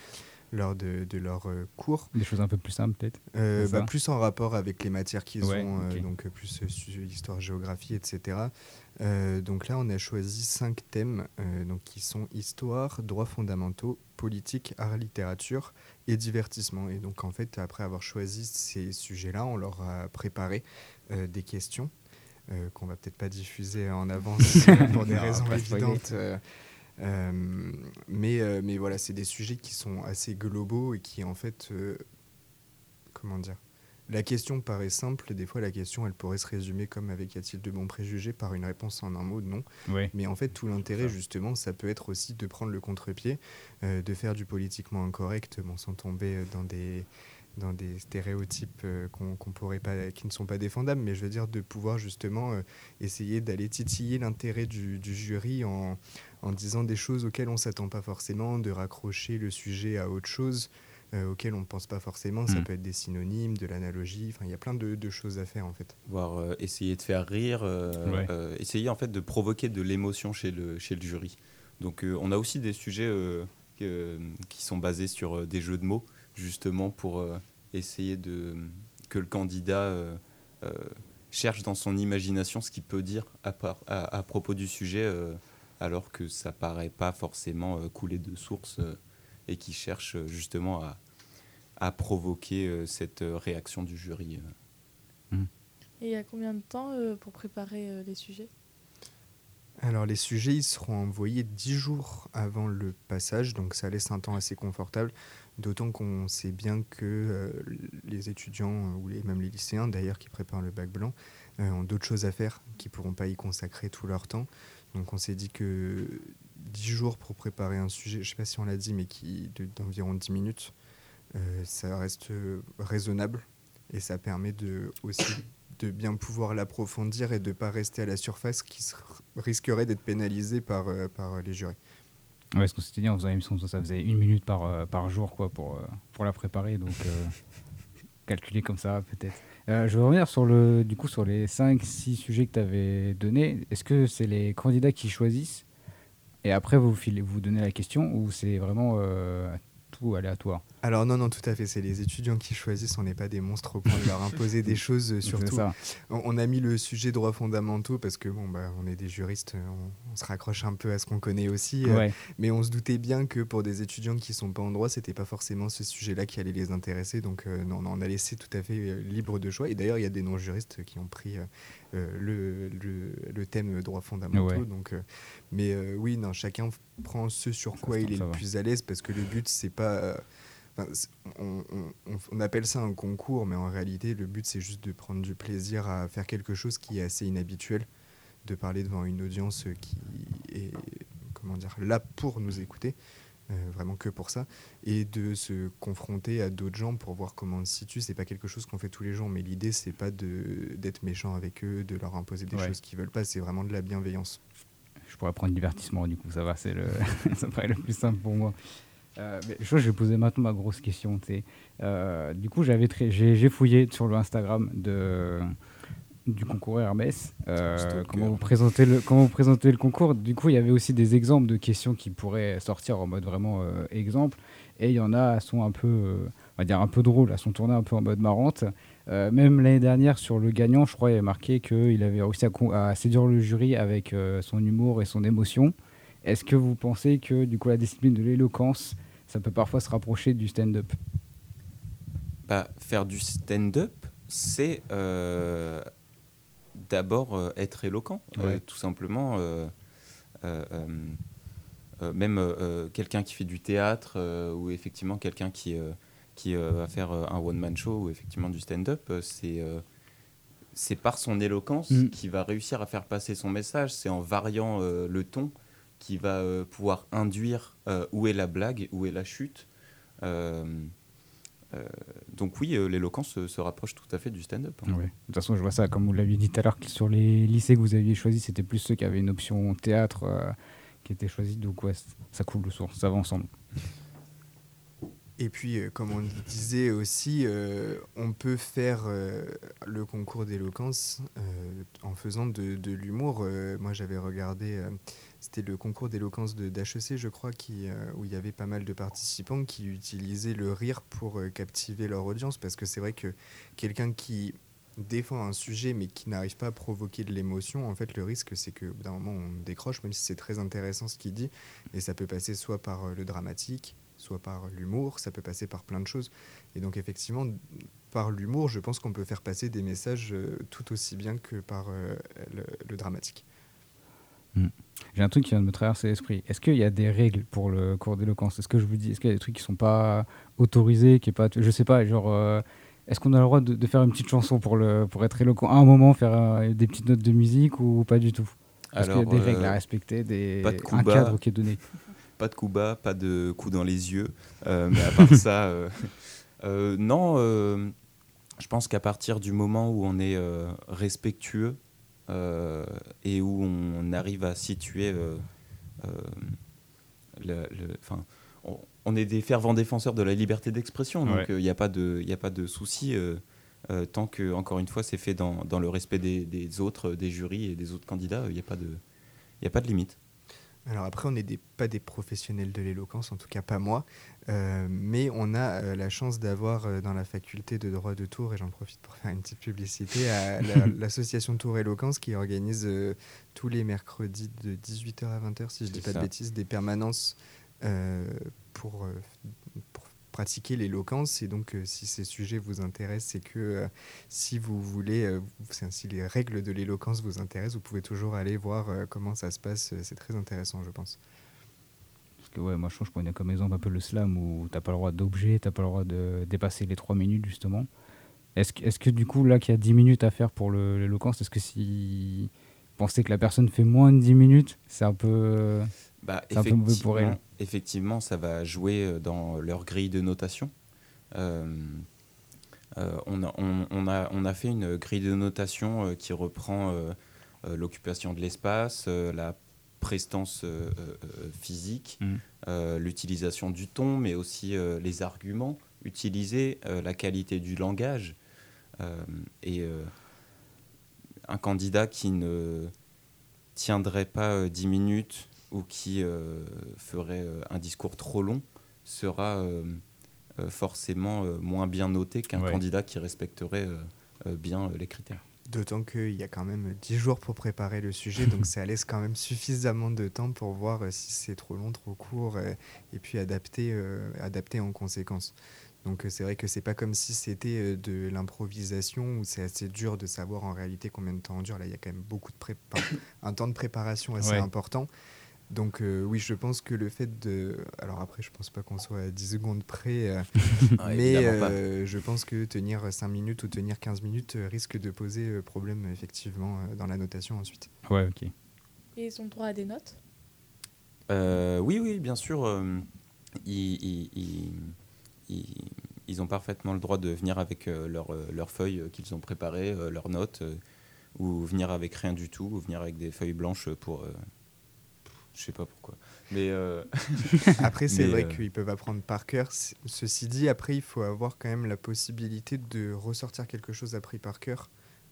Lors de, de leur euh, cours. Des choses un peu plus simples, peut-être. Euh, bah, plus en rapport avec les matières qu'ils Ouais, ont, euh, donc plus histoire, géographie, etc. Donc là, on a choisi cinq thèmes, donc qui sont histoire, droits fondamentaux, politique, art, littérature et divertissement. Et donc en fait, après avoir choisi ces sujets-là, on leur a préparé des questions. euh, qu'on va peut-être pas diffuser en avance (laughs) pour des Non, raisons évidentes. euh, mais, euh, mais voilà, c'est des sujets qui sont assez globaux et qui en fait, euh, comment dire, la question paraît simple, des fois la question elle pourrait se résumer comme avec y a-t-il de bons préjugés par une réponse en un mot? Non. Ouais. Mais en fait tout l'intérêt justement ça peut être aussi de prendre le contre-pied, euh, de faire du politiquement incorrect bon, sans tomber dans des dans des stéréotypes euh, qu'on qu'on pourrait pas, qui ne sont pas défendables, mais je veux dire de pouvoir justement euh, essayer d'aller titiller l'intérêt du, du jury en, en disant des choses auxquelles on s'attend pas forcément, de raccrocher le sujet à autre chose euh, auxquelles on ne pense pas forcément. Ça Mm. peut être des synonymes, de l'analogie, enfin il y a plein de, de choses à faire en fait. voire euh, essayer de faire rire, euh, Ouais. euh, essayer en fait de provoquer de l'émotion chez le, chez le jury. Donc euh, on a aussi des sujets euh, qui sont basés sur euh, des jeux de mots, justement pour euh, essayer de que le candidat euh, euh, cherche dans son imagination ce qu'il peut dire à, par- à- à propos du sujet, euh, alors que ça paraît pas forcément euh, couler de source, euh, et qui cherche justement à, à provoquer euh, cette réaction du jury. euh. Et il y a combien de temps euh, pour préparer euh, les sujets? Alors les sujets ils seront envoyés 10 jours avant le passage, donc ça laisse un temps assez confortable, d'autant qu'on sait bien que euh, les étudiants, euh, ou les, même les lycéens d'ailleurs qui préparent le bac blanc, euh, ont d'autres choses à faire, qui ne pourront pas y consacrer tout leur temps. Donc on s'est dit que 10 jours pour préparer un sujet, je ne sais pas si on l'a dit, mais qui de- d'environ 10 minutes, ça reste raisonnable et ça permet de, aussi de bien pouvoir l'approfondir et de ne pas rester à la surface qui risquerait d'être pénalisé par, par les jurys. Ouais, ce qu'on s'était dit en faisant l'émission, ça faisait une minute par, euh, par jour quoi, pour, euh, pour la préparer. Donc, euh, (laughs) calculer comme ça, peut-être. Je vais revenir sur, le, du coup, sur les 5-6 sujets que tu avais donnés. Est-ce que c'est les candidats qui choisissent et après vous, filez, vous donnez la question ou c'est vraiment tout aléatoire? Alors non, non, tout à fait, c'est les étudiants qui choisissent, on n'est pas des monstres au point de leur imposer des (laughs) choses, euh, surtout. On, on a mis le sujet droits fondamentaux parce que bon, bah, on est des juristes, euh, on, on se raccroche un peu à ce qu'on connaît aussi, euh, Ouais. mais on se doutait bien que pour des étudiants qui sont pas en droit, c'était pas forcément ce sujet-là qui allait les intéresser, donc euh, non, on a laissé tout à fait libre de choix. Et d'ailleurs, il y a des non-juristes qui ont pris le, le, le thème droits fondamentaux, Ouais. donc, mais oui, non, chacun prend ce sur quoi ça, il est le plus à l'aise parce que le but c'est pas Enfin, on, on- on- on appelle ça un concours, mais en réalité, le but, c'est juste de prendre du plaisir à faire quelque chose qui est assez inhabituel, de parler devant une audience qui est comment dire, là pour nous écouter, euh, vraiment que pour ça, et de se confronter à d'autres gens pour voir comment on se situe. C'est pas quelque chose qu'on fait tous les jours, mais l'idée, c'est pas d'être méchant avec eux, de leur imposer des Ouais. choses qu'ils veulent pas, c'est vraiment de la bienveillance. Je pourrais prendre divertissement, du coup, ça va, c'est le... (laughs) ça paraît le plus simple pour moi. Euh, mais je, je vais poser maintenant ma grosse question. Euh, du coup, j'avais j'ai fouillé sur le Instagram de, du concours Hermès. euh, comment, vous présentez le, comment vous présentez le concours. Du coup, il y avait aussi des exemples de questions qui pourraient sortir en mode vraiment euh, exemple. Et il y en a, elles sont un peu, on va dire un peu drôles, elles sont tournées un peu en mode marrante. Même l'année dernière, sur le gagnant, je crois, il y avait marqué qu'il avait réussi à, à séduire le jury avec son humour et son émotion. Est-ce que vous pensez que du coup la discipline de l'éloquence, ça peut parfois se rapprocher du stand-up Bah, faire du stand-up, c'est euh, d'abord euh, être éloquent, euh, tout simplement. même quelqu'un qui fait du théâtre ou effectivement quelqu'un qui, qui va faire un one-man show ou effectivement du stand-up, c'est c'est par son éloquence Mm. qu'il va réussir à faire passer son message. C'est en variant le ton qu'il va euh, pouvoir induire euh, où est la blague, où est la chute. Euh, euh, donc oui, euh, l'éloquence se, se rapproche tout à fait du stand-up. hein. Ouais. De toute façon, je vois ça, comme vous l'aviez dit tout à l'heure, sur les lycées que vous aviez choisis, c'était plus ceux qui avaient une option théâtre euh, qui était choisie. Donc ouais, ça coule de source, ça va ensemble. Et puis, euh, comme on disait aussi, euh, on peut faire euh, le concours d'éloquence euh, en faisant de, de l'humour. Euh, moi, j'avais regardé, euh, c'était le concours d'éloquence de d'HEC, je crois, qui, euh, où il y avait pas mal de participants qui utilisaient le rire pour euh, captiver leur audience. Parce que c'est vrai que quelqu'un qui défend un sujet mais qui n'arrive pas à provoquer de l'émotion, en fait, le risque, c'est que d'un moment, on décroche, même si c'est très intéressant ce qu'il dit. Et ça peut passer soit par euh, le dramatique, soit par l'humour, ça peut passer par plein de choses. Et donc effectivement, par l'humour, je pense qu'on peut faire passer des messages tout aussi bien que par le, le dramatique. J'ai un truc qui vient de me traverser l'esprit. Est-ce qu'il y a des règles pour le cours d'éloquence? Est-ce que je vous dis, est-ce qu'il y a des trucs qui sont pas autorisés, qui est pas, je sais pas, genre, euh, Est-ce qu'on a le droit de, de faire une petite chanson pour, le, pour être éloquent À un moment, faire euh, des petites notes de musique ou pas du tout? Parce qu'il y a des règles euh, à respecter, des, pas de un cadre qui est donné. (laughs) Pas de coup bas, pas de coup dans les yeux. Euh, mais à part ça, euh, (laughs) euh, non, euh, je pense qu'à partir du moment où on est euh, respectueux euh, et où on arrive à situer. euh, euh, le, le- 'fin, on, on est des fervents défenseurs de la liberté d'expression, donc il Ouais. n'y a pas de, y a pas de souci. euh, euh, tant que, encore une fois, c'est fait dans, dans le respect des, des autres, des jurys et des autres candidats, il n'y a, pas de- y a pas de limite. Alors après, on n'est pas des professionnels de l'éloquence, en tout cas pas moi, euh, mais on a euh, la chance d'avoir euh, dans la faculté de droit de Tours, et j'en profite pour faire une petite publicité, la- (laughs) l'association Tours Éloquence qui organise tous les mercredis de 18h à 20h, si je ne dis C'est pas ça. de bêtises, des permanences pour, pour pratiquer l'éloquence. Et donc, si ces sujets vous intéressent et que si vous voulez, c'est- si les règles de l'éloquence vous intéressent, vous pouvez toujours aller voir comment ça se passe. C'est très intéressant, je pense. Parce que ouais, moi je trouve, je prenais comme exemple un peu le slam où t'as pas le droit d'objet, t'as pas le droit de dépasser les 3 minutes justement. Est-ce que, est-ce que du coup là qu'il y a 10 minutes à faire pour l'éloquence, est-ce que si pensez que la personne fait moins de 10 minutes, c'est un peu... Bah, un peu mauvais pour elle? effectivement- ça va jouer euh, dans leur grille de notation. Euh, euh, on, a, on- on a, on a fait une grille de notation euh, qui reprend l'occupation de l'espace, la prestance euh, euh, physique, Mhm. euh, l'utilisation du ton, mais aussi les arguments utilisés, la qualité du langage. Et un candidat qui ne tiendrait pas euh, 10 minutes ou qui ferait un discours trop long sera forcément moins bien noté qu'un Ouais. candidat qui respecterait bien les critères. D'autant qu'il y a quand même 10 jours pour préparer le sujet, donc (laughs) ça laisse quand même suffisamment de temps pour voir euh, si c'est trop long, trop court, euh, et puis adapter, euh, adapter en conséquence. Donc c'est vrai que c'est pas comme si c'était de l'improvisation où c'est assez dur de savoir en réalité combien de temps on dure. Là, il y a quand même beaucoup de pré- enfin, un temps de préparation assez Ouais. important. Donc euh, oui, je pense que le fait de... Alors après, je pense pas qu'on soit à 10 secondes près, euh, (laughs) Ah, mais euh, je pense que tenir 5 minutes ou tenir 15 minutes risque de poser problème effectivement dans la notation ensuite. Ouais, ok. Et ils ont droit à des notes? Euh, oui, oui, bien sûr. euh, ils, ils- ils- ont parfaitement le droit de venir avec euh, leur, leurs feuilles euh, qu'ils ont préparées, euh, leurs notes, euh, ou venir avec rien du tout, ou venir avec des feuilles blanches pour... je sais pas pourquoi. Mais euh, (laughs) Après, c'est vrai euh, qu'ils peuvent apprendre par cœur. Ceci dit, après, il faut avoir quand même la possibilité de ressortir quelque chose appris par cœur,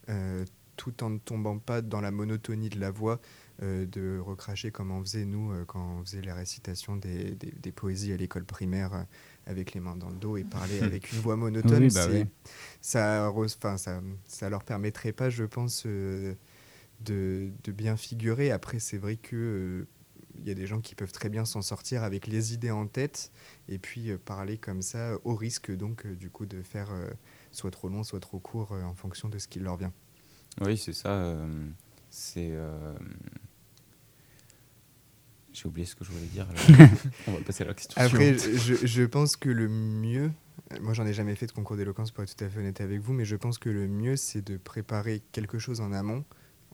euh, tout en ne tombant pas dans la monotonie de la voix, de recracher comme on faisait nous quand on faisait les récitations des, des- des poésies à l'école primaire avec les mains dans le dos et parler avec une voix monotone. Oui, bah oui. ça, ça, ça leur permettrait pas, je pense, de, de bien figurer. Après, c'est vrai que y a des gens qui peuvent très bien s'en sortir avec les idées en tête et puis euh, parler comme ça, au risque donc euh, du coup de faire euh, soit trop long, soit trop court euh, en fonction de ce qui leur vient. oui, c'est ça. euh, c'est... euh, J'ai oublié ce que je voulais dire. (laughs) On va passer à la question Après, je, je pense que le mieux, euh, moi j'en ai jamais fait de concours d'éloquence pour être tout à fait honnête avec vous, mais je pense que le mieux c'est de préparer quelque chose en amont,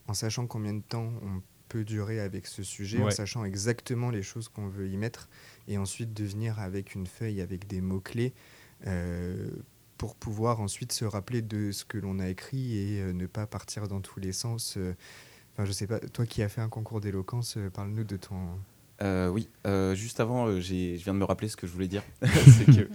en sachant combien de temps on peut durer avec ce sujet, en sachant exactement les choses qu'on veut y mettre, et ensuite de venir avec une feuille avec des mots-clés. euh, pour pouvoir ensuite se rappeler de ce que l'on a écrit et euh, ne pas partir dans tous les sens. euh. Enfin, je sais pas, toi qui as fait un concours d'éloquence, euh, parle-nous de ton, Euh, oui, euh, juste avant, euh, j'ai- je viens de me rappeler ce que je voulais dire. (laughs) (laughs) c'est que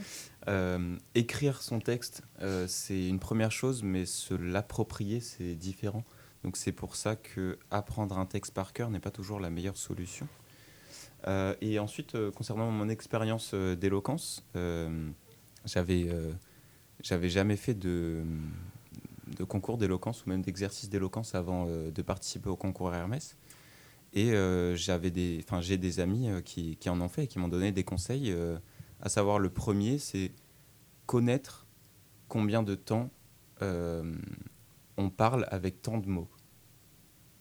euh, écrire son texte, euh, c'est une première chose, mais se l'approprier, c'est différent. Donc c'est pour ça que apprendre un texte par cœur n'est pas toujours la meilleure solution. Euh, et ensuite, euh, concernant mon expérience euh, d'éloquence, j'avais j'avais jamais fait de, concours d'éloquence ou même d'exercice d'éloquence avant de participer au concours Hermès. Et j'avais des, j'ai des amis qui, qui en ont fait et qui m'ont donné des conseils. à savoir, le premier, c'est connaître combien de temps on parle avec tant de mots.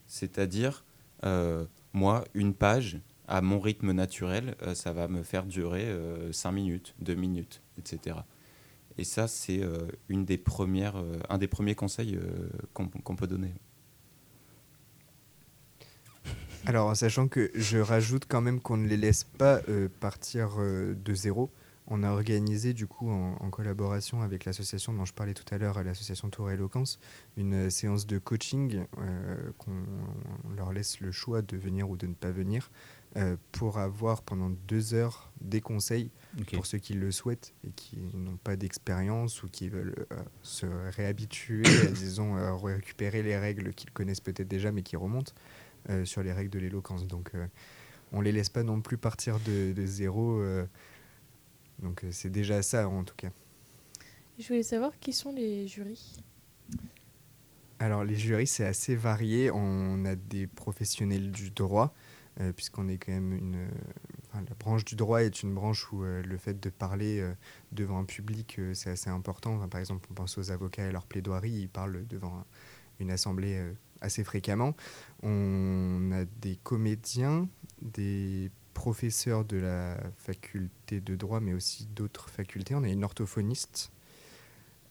C'est-à-dire, euh, moi, une page, à mon rythme naturel, euh, ça va me faire durer 5 minutes, 2 minutes, etc. Et ça, c'est euh, euh, un des premiers conseils euh, qu'on peut donner. Alors, en sachant que je rajoute quand même qu'on ne les laisse pas euh, partir euh, de zéro. On a organisé, du coup, en, en collaboration avec l'association dont je parlais tout à l'heure, l'association Tour Éloquence, une euh, séance de coaching euh, qu'on on leur laisse le choix de venir ou de ne pas venir euh, pour avoir pendant deux heures des conseils pour ceux qui le souhaitent et qui n'ont pas d'expérience ou qui veulent euh, se réhabituer, (coughs) disons, à récupérer les règles qu'ils connaissent peut-être déjà mais qui remontent sur les règles de l'éloquence. Donc on les laisse pas non plus partir de, de zéro. Donc euh, c'est déjà ça en tout cas. Je voulais savoir qui sont les jurys? Alors les jurys c'est assez varié. On a des professionnels du droit euh, puisqu'on est quand même une euh, enfin, la branche du droit est une branche où euh, le fait de parler euh, devant un public c'est assez important. Enfin, par exemple on pense aux avocats et leur plaidoirie ils parlent devant un- une assemblée assez fréquemment. On a des comédiens, des professeurs de la faculté de droit mais aussi d'autres facultés. On a une orthophoniste.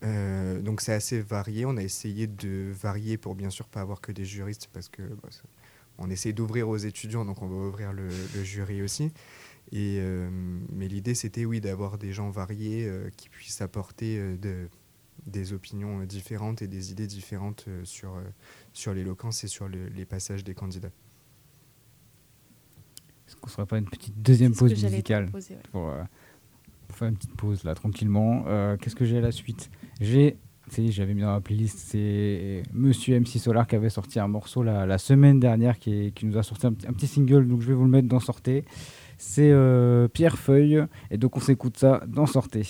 Euh, donc c'est assez varié. On a essayé de varier pour bien sûr pas avoir que des juristes parce que bah, on essaie d'ouvrir aux étudiants, donc on va ouvrir le, jury aussi. Et, euh, mais l'idée c'était oui d'avoir des gens variés euh, qui puissent apporter de- des opinions différentes et des idées différentes sur, sur l'éloquence et sur le- les passages des candidats. Est-ce qu'on serait pas une petite deuxième pause musicale proposer, ouais. pour, euh, pour faire une petite pause là tranquillement Euh, Qu'est-ce que j'ai à la suite? J'ai, c'est j'avais mis dans la playlist, c'est Monsieur MC Solar qui avait sorti un morceau la, la semaine dernière qui, est- qui nous a sorti un, petit- un petit single, donc je vais vous le mettre dans Sortez. C'est euh, Pierre Feuille, et donc on s'écoute ça dans Sortez.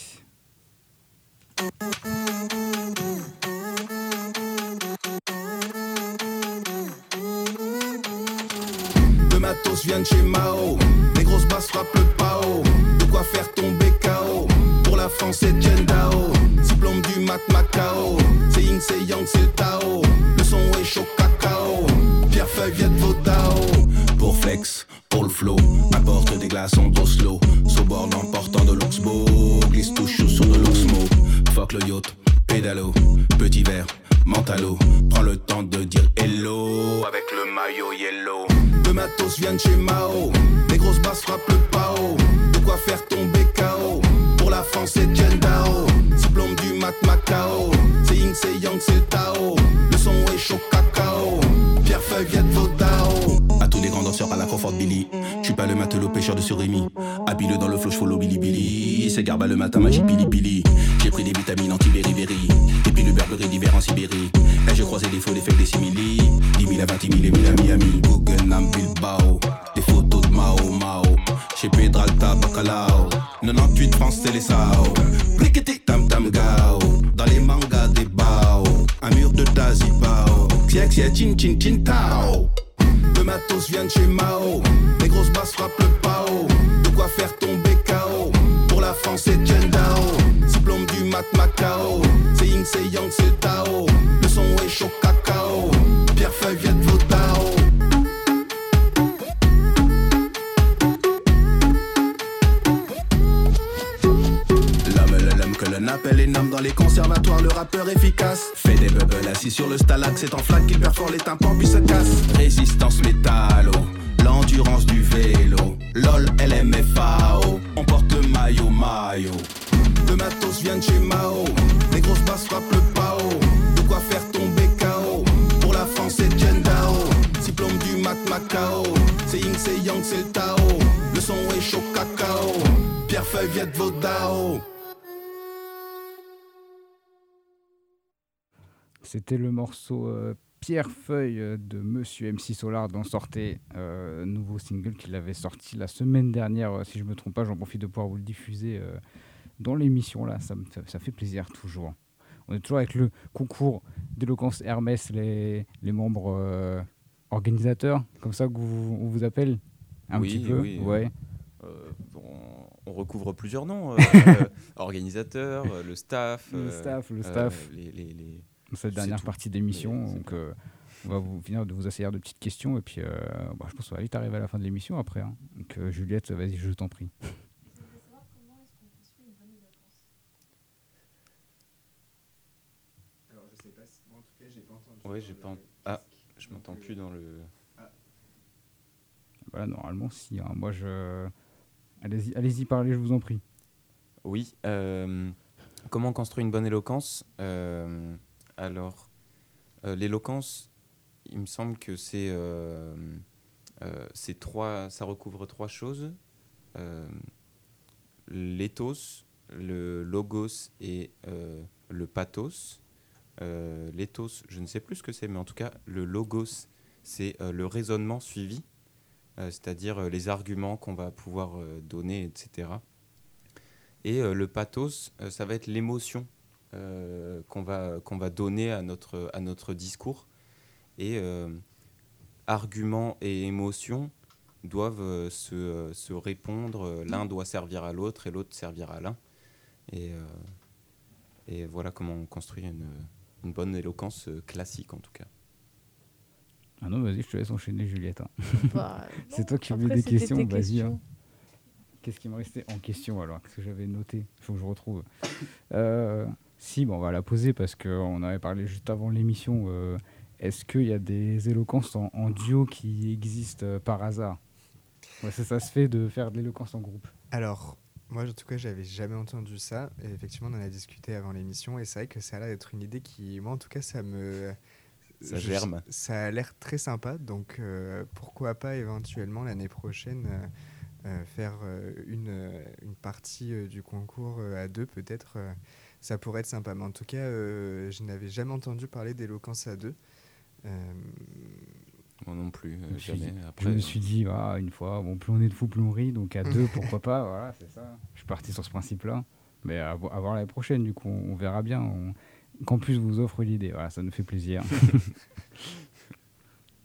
Vient de chez Mao. Les grosses basses frappent le pao. De quoi faire tomber KO. Pour la France, c'est Dao. Diplôme du mat Macao. C'est Ying, c'est Yang, c'est le Tao. Le son est chaud cacao. Pierre Feuille vient de Vodao. Pour flex, pour le flow. Apporte des glaçons d'Oslo. Sobord en portant de l'Oxbo. Glisse tout chaud sur de l'Oxmo. Fuck le yacht, pédalo. Petit verre, mentalo. Prends le temps de dire hello. Avec le maillot yellow. Matos vient chez Mao. Les grosses basses frappent le pao. De quoi faire tomber KO. Pour la France, c'est Dao. Diplôme du mat Macao. C'est Ying, c'est Yang, c'est Tao. Le son est chaud cacao. Pierre Feuille vient de Vodao. À tous les grands danseurs par la confort Billy. Je suis pas le matelot pêcheur de surimi. Habile dans le flow, j'follow Billy Billy. C'est garba le matin, magie pili pili. J'ai pris des vitamines anti-beriberi. Et puis le Burberry d'hiver en Sibérie. Là, j'ai croisé des faux, des fakes, des simili. 10 000 à 20 000 et 1000 à Miami. Guggenheim, Bilbao. Des photos de Mao Mao. Chez Pedralta, Bacalao. 98 France, c'est les Sao. Pliqueté, tam tam gao. Dans les mangas des Bao. Un mur de Tazibao. Xia xia, chin chin chin tao. Le matos vient de chez Mao. Les grosses basses frappent le pao. De quoi faire tomber KO. Pour la France, c'est Dao. Diplôme du mat Macao. C'est Ying, c'est Yang, c'est Tao. Le son est chaud cacao. Pierre Feuille vient de l'on appelle énorme dans les conservatoires, le rappeur efficace. Fait des bubbles assis sur le stalag, c'est en flaque qu'il perfore les tympans C'était le morceau euh, Pierre Feuille euh, de Monsieur MC Solar dans Sortez, euh, nouveau single qu'il avait sorti la semaine dernière, euh, si je me trompe pas, j'en profite de pouvoir vous le diffuser euh, dans l'émission là, ça, me- ça, ça fait plaisir toujours. On est toujours avec le concours d'éloquence Hermès, les, les membres euh, organisateurs, comme ça que vous, on vous appelle un Oui, petit peu? oui, ouais. Euh, on, recouvre plusieurs noms. (laughs) organisateur, euh, le staff. Le staff, le staff. les, les- les- cette dernière partie d'émission. Donc, euh, on va vous finir de vous assaillir de petites questions. Et puis, euh, bah, je pense qu'on va vite arriver à la fin de l'émission après. Hein. Donc, euh, Juliette, vas-y, je t'en prie. Ouais, j'ai pas. En... Ah, je m'entends plus dans le. Bah voilà, normalement, si. Hein. Moi, je. Allez-y, allez parlez, je vous en prie. Oui. comment construire une bonne éloquence alors, euh, l'éloquence, il me semble que c'est euh, euh, trois, ça recouvre trois choses l'éthos, le logos et le pathos. L'éthos, je ne sais plus ce que c'est, mais en tout cas, le logos, c'est le raisonnement suivi, c'est-à-dire les arguments qu'on va pouvoir donner, etc. Et le pathos, ça va être l'émotion euh, qu'on va, qu'on va donner à notre, à notre discours. Et euh, arguments et émotions doivent euh, se, euh, se répondre. L'un doit servir à l'autre et l'autre servir à l'un. Et, euh, et voilà comment on construit une, une bonne éloquence classique en tout cas. Ah non, vas-y, je te laisse enchaîner, Juliette. hein. (laughs) Bah, (laughs) c'est toi qui mets des questions, vas-y. hein. Qu'est-ce qui me restait en question alors Qu'est-ce que j'avais noté Il faut que je retrouve. Euh, si, bon, on va la poser parce qu'on avait parlé juste avant l'émission. euh, Est-ce qu'il y a des éloquences en, en duo qui existent euh, par hasard? Ouais, ça, ça se fait de faire de l'éloquence en groupe. Alors, moi, en tout cas, j'avais jamais entendu ça. Et effectivement, on en a discuté avant l'émission. Et c'est vrai que ça a l'air d'être une idée qui, moi, en tout cas, ça me. Ça je- germe. Ça a l'air très sympa. Donc, euh, pourquoi pas éventuellement l'année prochaine euh, euh, faire euh, une, une partie euh, du concours euh, à deux, peut-être. Euh, ça pourrait être sympa. Mais en tout cas, euh, je n'avais jamais entendu parler d'éloquence à deux. Euh, Moi non plus, euh, Je me suis jamais. Après, je me euh, suis dit, ah, une fois, bon, plus on est de fous, plus on rit, donc à deux, (laughs) pourquoi pas, voilà, c'est ça. Je suis parti sur ce principe-là. Mais à, à voir l'année prochaine, du coup, on verra bien. On... Qu'en plus vous offre l'idée, voilà, ça nous fait plaisir. (laughs)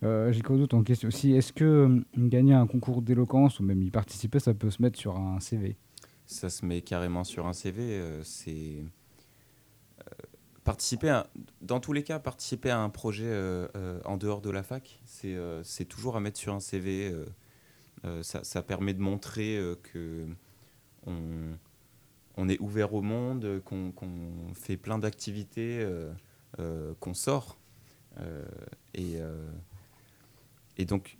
Euh, J'ai quoi d'autre en question? Aussi Est-ce que euh, gagner un concours d'éloquence ou même y participer, ça peut se mettre sur un CV Ça se met carrément sur un CV. euh, c'est euh, participer à, dans tous les cas, participer à un projet euh, euh, en dehors de la fac, c'est euh, toujours à mettre sur un CV. euh, ça, ça permet de montrer que on, on est ouvert au monde, qu'on fait plein d'activités, qu'on sort. Et, et donc,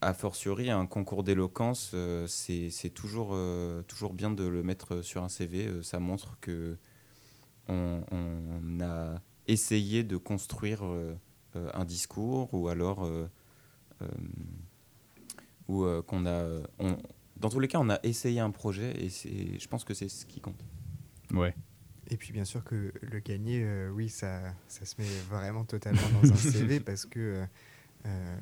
a fortiori, un concours d'éloquence, c'est toujours, toujours bien de le mettre sur un CV. ça montre que on, on a essayé de construire euh, euh, un discours ou alors euh, euh, ou euh, qu'on a. on- dans tous les cas, on a essayé un projet et c'est- je pense que c'est ce qui compte. Ouais. Et puis bien sûr que le gagner, euh, oui, ça, ça se met vraiment totalement dans un (laughs) CV parce que euh,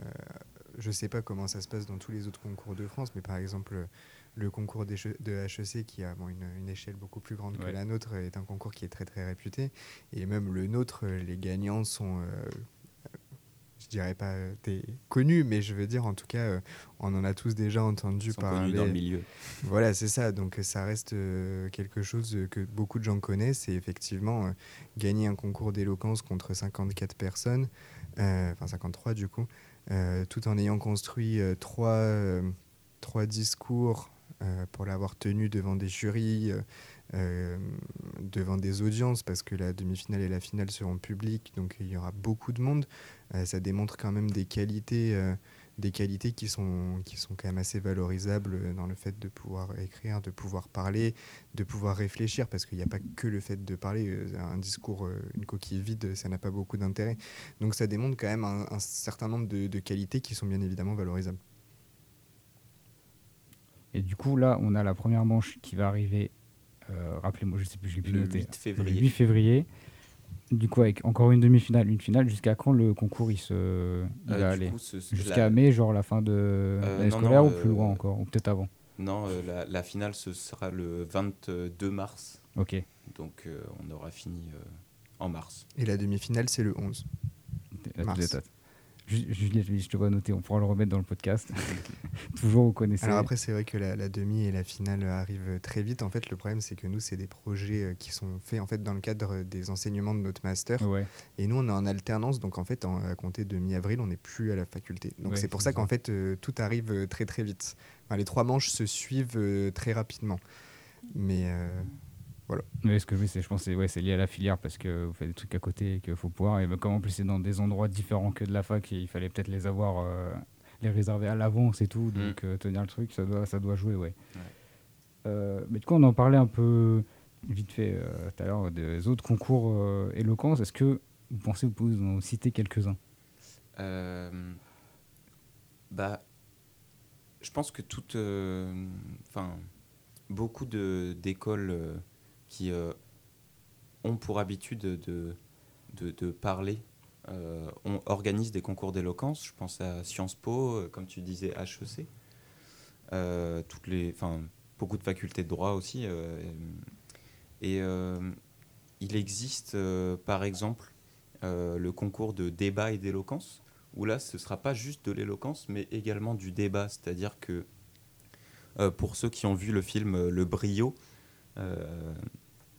je ne sais pas comment ça se passe dans tous les autres concours de France, mais par exemple le concours de HEC qui a bon, une, une échelle beaucoup plus grande que la nôtre est un concours qui est très très réputé. Et même le nôtre, euh, les gagnants sont... euh, je dirais pas euh, t'es connu, mais je veux dire, en tout cas, euh, on en a tous déjà entendu parler. dans le milieu. Voilà, c'est ça. Donc euh, ça reste euh, quelque chose euh, que beaucoup de gens connaissent. Et effectivement, euh, gagner un concours d'éloquence contre 54 personnes, euh, enfin 53 du coup, euh, tout en ayant construit euh, trois, euh, trois discours euh, pour l'avoir tenu devant des jurys, euh, euh, devant des audiences, parce que la demi-finale et la finale seront publiques, donc il y aura beaucoup de monde. Euh, ça démontre quand même des qualités, euh, des qualités qui sont, qui sont quand même assez valorisables euh, dans le fait de pouvoir écrire, de pouvoir parler, de pouvoir réfléchir, parce qu'il n'y a pas que le fait de parler. euh, Un discours, euh, une coquille vide, ça n'a pas beaucoup d'intérêt. Donc ça démontre quand même un, certain nombre de qualités qui sont bien évidemment valorisables. Et du coup, là, on a la première manche qui va arriver. euh, Rappelez-moi, je sais plus, j'ai plus Le noté. 8 février. Le 8 février. Du coup, avec encore une demi-finale, une finale. Jusqu'à quand le concours il se il Euh, va aller Jusqu'à la- mai, genre la fin de Euh, l'année scolaire non, ou plus euh, loin encore Ou peut-être avant Non, euh, la, la finale, ce sera le 22 mars. Ok. Donc, euh, on aura fini euh, en mars. Et la demi-finale, c'est le 11. La Mars. Deuxième date. Ju- Juliette, je te vois noter, on pourra le remettre dans le podcast. (laughs) Toujours, vous connaissez. Alors après, c'est vrai que la, la demi et la finale arrivent très vite. En fait, le problème, c'est que nous, c'est des projets euh, qui sont faits en fait dans le cadre des enseignements de notre master. Ouais. Et nous, on est en alternance, donc en fait, en- à compter de mi-avril, on n'est plus à la faculté. Donc Ouais, c'est pour ça qu'en fait, euh, tout arrive euh, très très vite. Enfin, les trois manches se suivent euh, très rapidement. Mais euh, voilà. Mais ce que je veux, c'est, je pense, que c'est ouais, c'est lié à la filière parce que vous faites des trucs à côté et qu'il faut pouvoir. Et ben, comme en plus c'est dans des endroits différents que de la fac, il fallait peut-être les avoir, euh, les réserver à l'avance et tout. Donc euh, tenir le truc, ça doit, ça doit jouer, ouais. Euh, mais du coup, on en parlait un peu vite fait euh, tout à l'heure des autres concours éloquence. Est-ce que vous pensez que vous pouvez en citer quelques-uns? Bah, je pense que toutes, euh, enfin, beaucoup de d'écoles qui euh, ont pour habitude de, de, parler, euh, on organise des concours d'éloquence. Je pense à Sciences Po, euh, comme tu disais, HEC. Toutes les, beaucoup de facultés de droit aussi. et il existe, par exemple, le concours de débat et d'éloquence, où là, ce ne sera pas juste de l'éloquence, mais également du débat. C'est-à-dire que pour ceux qui ont vu le film Le Brio,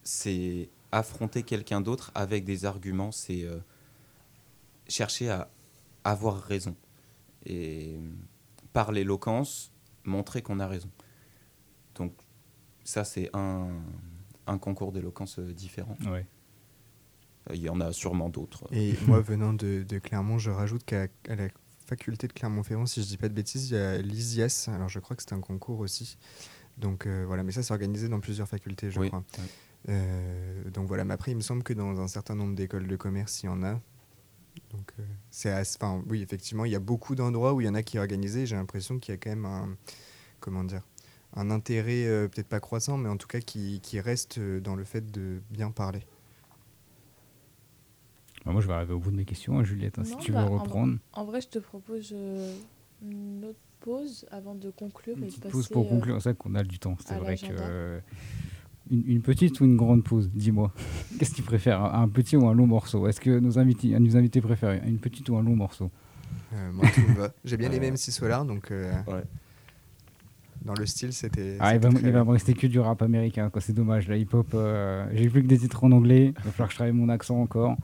c'est affronter quelqu'un d'autre avec des arguments, c'est euh, chercher à avoir raison. Et par l'éloquence, montrer qu'on a raison. Donc ça, c'est un, un concours d'éloquence euh, différent. Ouais. Euh, Il y en a sûrement d'autres. Et (laughs) moi, venant de, de Clermont, je rajoute qu'à la faculté de Clermont-Ferrand, si je dis pas de bêtises, il y a l'ISIAS. Alors, je crois que c'est un concours aussi. Donc euh, voilà, mais ça, c'est organisé dans plusieurs facultés, je Oui, crois. oui. Euh, donc voilà, mais après, il me semble que dans un certain nombre d'écoles de commerce, il y en a. Donc euh, c'est assez- enfin, oui, effectivement, il y a beaucoup d'endroits où il y en a qui est organisé. J'ai l'impression qu'il y a quand même un, comment dire, un intérêt euh, peut-être pas croissant, mais en tout cas qui, qui reste euh, dans le fait de bien parler. Bah, Moi, je vais arriver au bout de mes questions, hein, Juliette, hein, si tu bah, veux en- reprendre. En, vrai, je te propose euh, une autre pause avant de conclure. Une et de petite passer, pause pour euh, conclure, c'est vrai qu'on a du temps. C'est vrai que. euh, une, une petite ou une grande pause Dis-moi. (laughs) Qu'est-ce que tu préfères Un un petit ou un long morceau? Est-ce que nos invités, nos invités préfèrent une petite ou un long morceau? Euh, moi, tout me va. J'ai bien Ouais. aimé MC Solar, donc euh, Ouais. Dans le style, c'était. Ah, il va, très il va bien. me rester que du rap américain, quoi. C'est dommage. La hip-hop, euh, j'ai plus que des titres en anglais. Il va falloir que je travaille mon accent encore.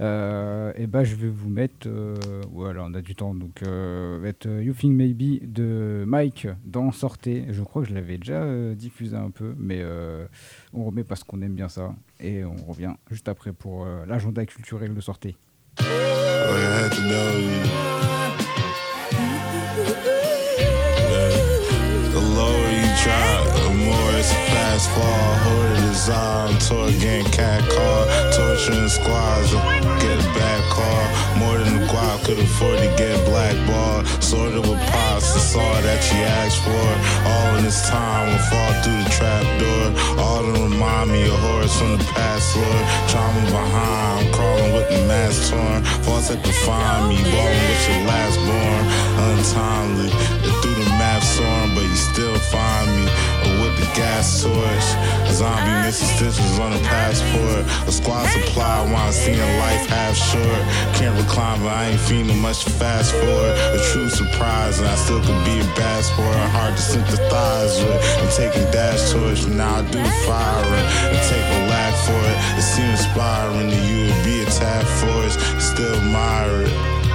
Euh, et bah, je vais vous mettre. Euh, voilà, on a du temps. Donc, euh, mettre euh, You Think Maybe de Mike dans Sortez. Je crois que je l'avais déjà euh, diffusé un peu, mais euh, on remet parce qu'on aime bien ça. Et on revient juste après pour euh, l'agenda culturel de Sortez. The more it's a fast fall. Hoarded design, tour getting cat caught, torturing squads, get a bad call. More than the guap could afford to get blackballed. Sort of a pops, it's all that you asked for. All in this time will fall through the trap door. All to remind me of horrors from the past, Lord. Trauma behind, I'm crawling with the mask torn. False that define me, balling with your last born. Untimely, gas torch. A zombie uh-huh. missing stitches on a passport. A squad supply while I'm seeing life half short. Can't recline, but I ain't feeling much fast forward. A true surprise, and I still could be a bad sport. Hard to sympathize with. I'm taking dash torch, but now I do the firing. And take a lack for it. It seems inspiring that you would be a tap force. Still admire it.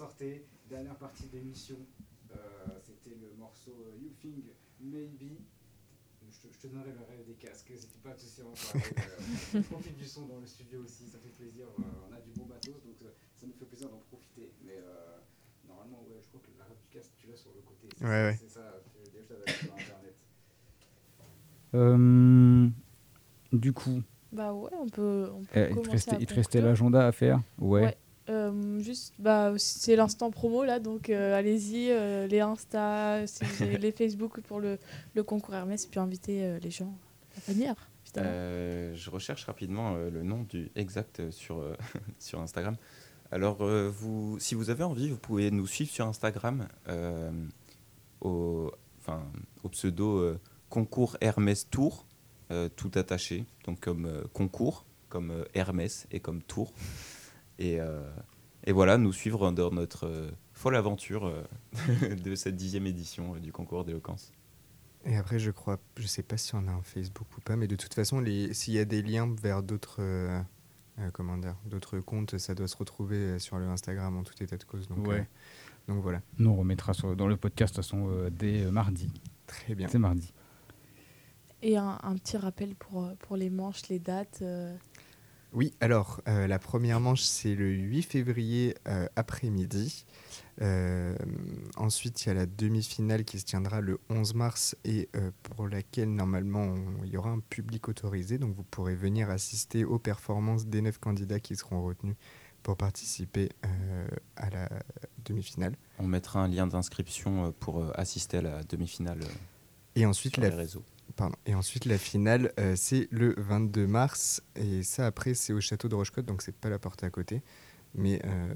Partie de l'émission. Euh, C'était le morceau euh, You Think Maybe. Je te, je te donnerai le rêve des casques, c'était pas tout en soirée. Euh, (laughs) profite du son dans le studio aussi, ça fait plaisir. Euh, on a du bon matos, donc euh, ça nous fait plaisir d'en profiter. Mais euh, normalement, ouais, je crois que la rêve du casque, tu l'as sur le côté. C'est Ouais, ça, ouais. Ça, tu déjà sur internet. Euh, du coup, Bah ouais, on peut. On peut euh, il te commencer restait, à il te restait conclure. l'agenda à faire? Ouais. Ouais. Euh, juste, bah, c'est l'instant promo là, donc euh, allez-y, euh, les Insta, si vous avez (laughs) les Facebook pour le, le concours Hermès, et puis inviter les gens à venir. je recherche rapidement le nom du exact sur, (laughs) sur Instagram. Alors, vous, si vous avez envie, vous pouvez nous suivre sur Instagram au, au pseudo concours Hermès Tour, tout attaché, donc comme concours, comme Hermès et comme Tour. Et, euh, et voilà, nous suivre dans notre euh, folle aventure euh, (laughs) de cette dixième édition euh, du concours d'éloquence. Et après, je crois, je sais pas si on a un Facebook ou pas, mais de toute façon, les- s'il y a des liens vers d'autres, euh, euh, comment dire, d'autres comptes, ça doit se retrouver sur le Instagram en tout état de cause. Donc, Ouais. euh, donc voilà. Nous, on remettra sur- dans le podcast de toute façon euh, dès euh, mardi. Très bien. C'est mardi. Et un, un petit rappel pour, pour les manches, les dates. Oui, alors euh, la première manche c'est le 8 février euh, après-midi. Euh, ensuite, il y a la demi-finale qui se tiendra le 11 mars et pour laquelle normalement il y aura un public autorisé. Donc vous pourrez venir assister aux performances des neuf candidats qui seront retenus pour participer à la demi-finale. On mettra un lien d'inscription pour assister à la demi-finale. Et ensuite, sur la, les réseaux. Pardon. et ensuite, la finale, euh, c'est le 22 mars. Et ça, après, c'est au château de Rochecotte, donc c'est pas la porte à côté. Mais euh,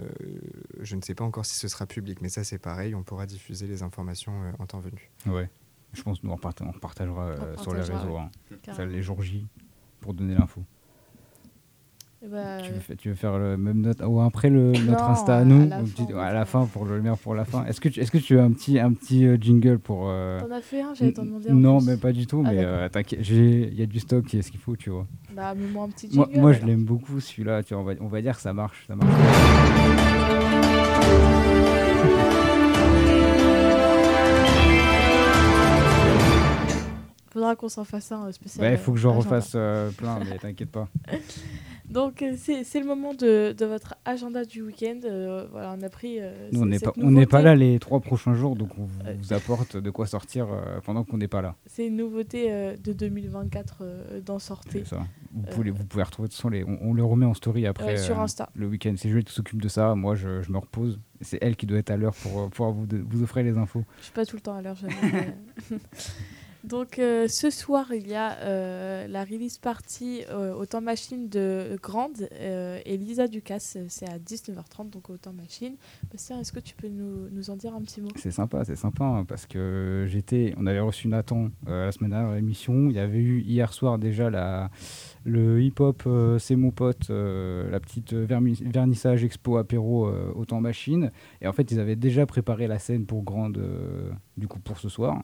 je ne sais pas encore si ce sera public. Mais ça, c'est pareil, on pourra diffuser les informations euh, en temps venu. Ouais. Je pense que nous, on, parta- on partagera euh, sur les partagera, réseaux. ouais. hein. Ça, les jours J pour donner l'info. Et bah, Tu veux, fa- tu veux faire le même note ou après le, notre Insta à à nous? la ou fin, à la fin pour le meilleur pour la fin. Est-ce que tu, est-ce que tu as un petit un petit euh, jingle pour euh, T'en as fait un, j'allais t'en demander. Non, plus. mais pas du tout. Ah, mais euh, t'inquiète, il y a du stock, il y a ce qu'il faut, tu vois. Bah, mets-moi un petit Moi, jingle. moi je l'aime beaucoup celui-là. Tu vois, on va, on va dire que ça marche, ça marche. Faudra qu'on s'en fasse un euh, spécial. Ouais, il faut que j'en euh, refasse euh, plein, mais t'inquiète pas. (laughs) Donc, euh, c'est le moment de, de votre agenda du week-end. euh, voilà, on a pris. euh, Nous, on n'est pas, on là les trois prochains jours, donc on vous, apporte de quoi sortir euh, pendant qu'on n'est pas là. C'est une nouveauté de 2024 euh, dans Sortez. C'est ça. Vous pouvez, vous pouvez retrouver de toute façon les, on, on le remet en story après sur Insta. le week-end. C'est Juliette qui s'occupe de ça. Moi, je, je me repose. C'est elle qui doit être à l'heure pour pouvoir vous, offrir les infos. Je suis pas tout le temps à l'heure, (laughs) (laughs) Donc euh, ce soir, il y a euh, la release party euh, au temps machine de Grande euh, et Lisa Ducasse. C'est à 19h30, donc au temps machine. Bastien, est-ce que tu peux nous, nous en dire un petit mot? C'est sympa, c'est sympa hein, parce que j'étais, on avait reçu Nathan la semaine dernière à l'émission. Il y avait eu hier soir déjà la, le hip-hop, c'est mon pote, la petite vernissage expo apéro au temps machine. Et en fait, ils avaient déjà préparé la scène pour grande, du coup pour ce soir.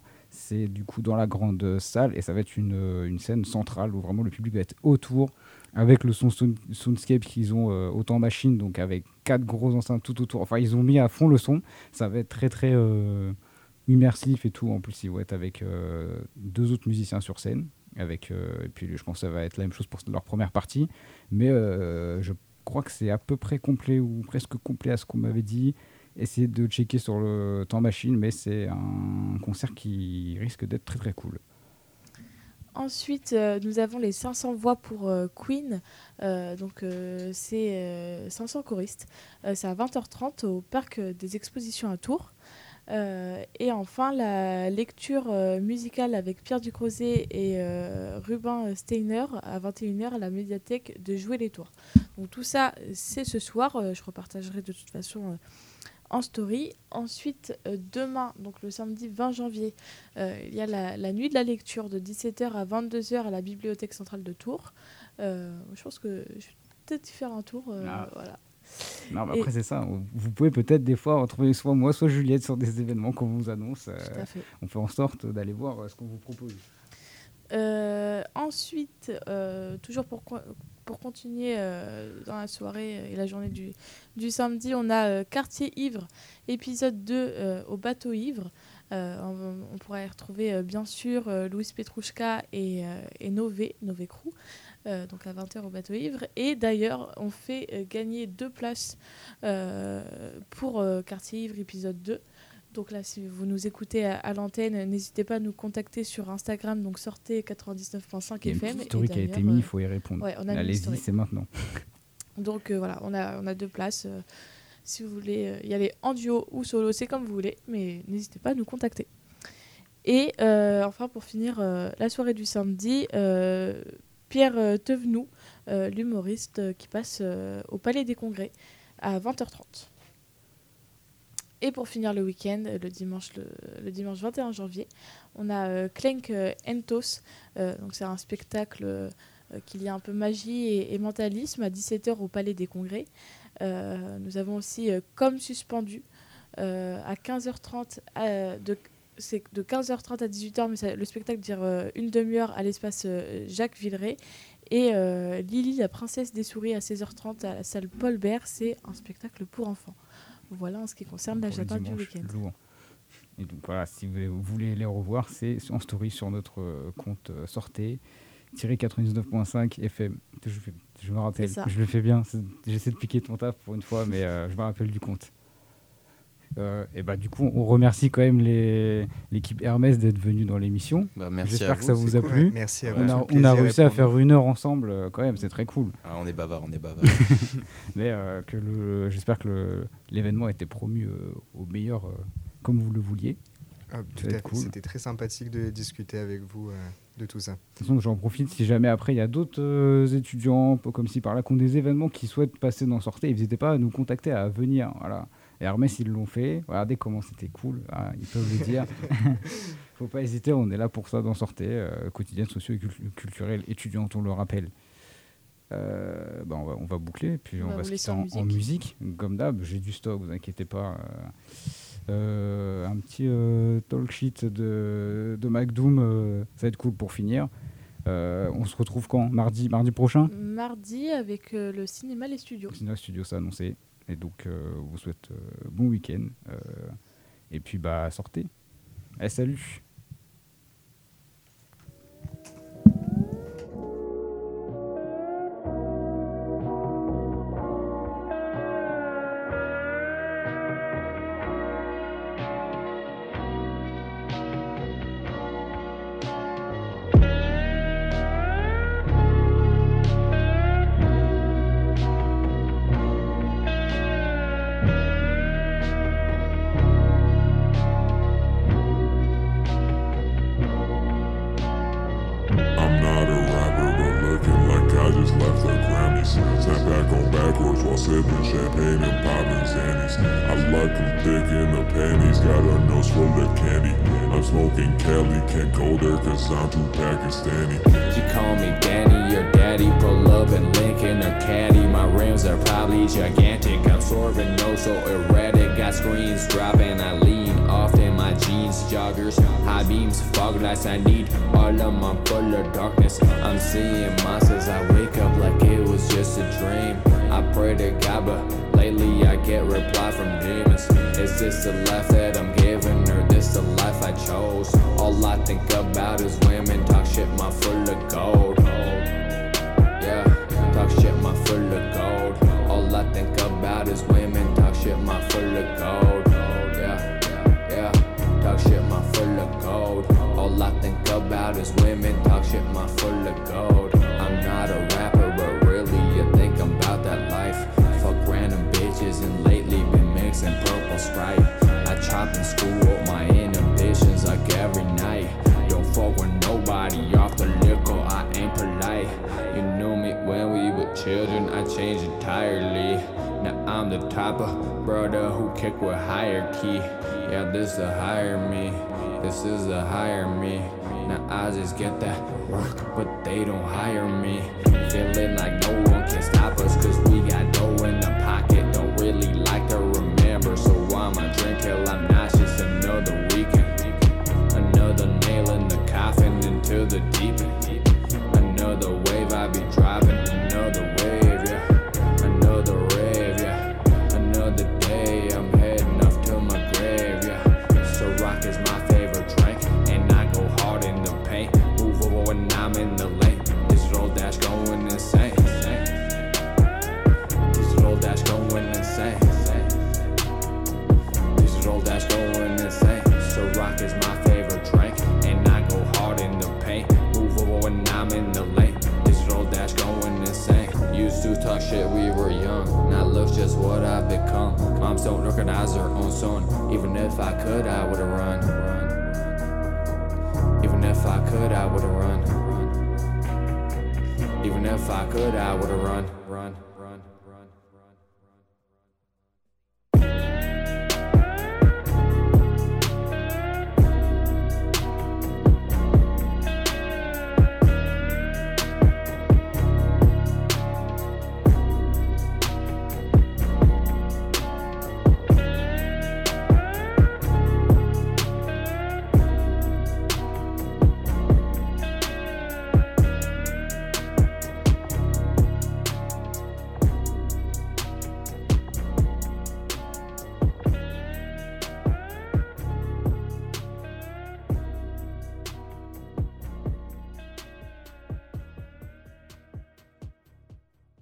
C'est du coup dans la grande salle et ça va être une, euh, une scène centrale où vraiment le public va être autour avec le son sound- soundscape qu'ils ont euh, au temps machine, donc avec quatre gros enceintes tout autour. Enfin, ils ont mis à fond le son. Ça va être très très euh, immersif et tout. En plus, ils vont être avec euh, deux autres musiciens sur scène. Avec, et puis je pense que ça va être la même chose pour leur première partie. Mais je crois que c'est à peu près complet ou presque complet à ce qu'on m'avait dit. Essayez de checker sur le temps machine, mais c'est un concert qui risque d'être très très cool. Ensuite, euh, nous avons les 500 voix pour euh, Queen. Euh, donc, c'est euh, 500 choristes. C'est à 20h30 au parc des expositions à Tours. Et enfin, la lecture musicale avec Pierre Ducrozet et Ruben Steiner à 21h à la médiathèque de Jouer les Tours. Donc, tout ça, c'est ce soir. Je repartagerai de toute façon. En story. Ensuite, euh, demain, donc le samedi 20 janvier, euh, il y a la, la nuit de la lecture de 17h à 22h à la Bibliothèque centrale de Tours. Euh, je pense que je vais peut-être y faire un tour. Ah. voilà. Non, mais après, c'est ça. Vous pouvez peut-être des fois retrouver soit moi, soit Juliette sur des événements qu'on vous annonce. Tout à fait. on fait en sorte d'aller voir ce qu'on vous propose. Ensuite, toujours pour, pour continuer euh, dans la soirée et la journée du, du samedi, on a euh, Quartier Ivre, épisode 2 euh, au bateau ivre. On, pourra y retrouver bien sûr Louis Petrouchka et, et Nové, Nové Crew, donc à 20h au bateau ivre. Et d'ailleurs, on fait gagner deux places pour Quartier Ivre épisode 2. Donc là, si vous nous écoutez à, à l'antenne, n'hésitez pas à nous contacter sur Instagram, donc sortez 99.5 Il y a une FM. qui a été d'ailleurs, mise, il euh, faut y répondre. ouais, on a mis une Allez-y, c'est maintenant. (laughs) Donc euh, voilà, on a, on a deux places. euh, si vous voulez euh, y aller en duo ou solo, c'est comme vous voulez, mais n'hésitez pas à nous contacter. Et euh, enfin, pour finir euh, la soirée du samedi, euh, Pierre euh, Tevenoud, euh, l'humoriste euh, qui passe euh, au Palais des Congrès à 20h30. Et pour finir le week-end, euh, le dimanche, le, dimanche 21 janvier, on a euh, Clenk euh, Entos. Euh, donc c'est un spectacle euh, qu'il y a un peu magie et, mentalisme à 17h au Palais des Congrès. Euh, nous avons aussi euh, Comme suspendu euh, à 15h30 euh, de c'est de 15h30 à 18h, mais le spectacle dure euh, une demi-heure à l'espace euh, Jacques Villeray. Et euh, Lily, la princesse des souris, à 16h30 à la salle Paul Bert. C'est un spectacle pour enfants. Voilà en ce qui concerne le l'agenda du week-end. Et donc voilà, si vous voulez les revoir, c'est en story sur notre euh, compte euh, sortez 99.5 FM. Je, je me rappelle, je le fais bien. J'essaie de piquer ton taf pour une fois, mais euh, je me rappelle du compte. Euh, et bah du coup, on remercie quand même l'équipe Hermès d'être venue dans l'émission. Bah, merci à J'espère vous, que ça vous a cool. plu. Ouais, merci à vous, On a, on réussi à faire une heure ensemble, euh, quand même, c'est très cool. Ah, on est bavard, on est bavard. (laughs) (laughs) Mais euh, que j'espère que l'événement a été promu euh, au meilleur euh, comme vous le vouliez. Ah, cool. C'était très sympathique de discuter avec vous euh, de tout ça. De toute façon, j'en profite si jamais après il y a d'autres euh, étudiants, comme si par là, qui ont des événements qui souhaitent passer dans Sortez, n'hésitez pas à nous contacter, à venir. Voilà. Et Hermès, ils l'ont fait. Regardez comment c'était cool. Ah, ils peuvent le dire. (laughs) Faut pas hésiter, on est là pour ça dans Sortez, euh, quotidienne socio et cul- culturelle étudiante, on le rappelle. Euh, bah, on, va, on va boucler, puis On on, va se quitter en musique. Comme d'hab, j'ai du stock, vous inquiétez pas. euh. Euh, un petit euh, talk sheet de, de MacDoom, euh, ça va être cool pour finir. Euh, on se retrouve quand? Mardi, mardi prochain? Mardi avec euh, le cinéma Les Studios. Cinéma Studio, ça annoncé. Et donc, euh, on vous souhaite euh, bon week-end. euh, et puis, bah, sortez. Eh, salut too Pakistani. She call me Danny, your daddy. Pull up and link in her caddy. My rims are probably gigantic. I'm swerving, no so erratic. Got screens dropping, I lean off in my jeans, joggers, high beams, fog lights. I need all of my full of darkness. I'm seeing monsters. I wake up like it was just a dream. I pray to God, but lately I get reply from demons. Is this the life that I'm giving, or this the life chose? All I think about is women talk shit, my full of gold. Yeah, talk shit, my full of gold. All I think about is women talk shit, my full of gold. Yeah, yeah, talk shit, my full of gold. All I think about is women talk shit, my full of gold. I'm not a rapper, but really, you think I'm about that life. Fuck random bitches, and lately been mixing purple sprite. I chop in school changed entirely. Now I'm the type of brother who kick with hierarchy. Yeah, this the hire me, this is the hire me. Now I just get that work, but they don't hire me. Feeling like no one can stop us, cause we got dough in the pocket. shit, we were young. Now look's just what I've become. Moms don't recognize their own son. Even if I could, I would've run. run. Even if I could, I would've run. Even if I could, I would've run.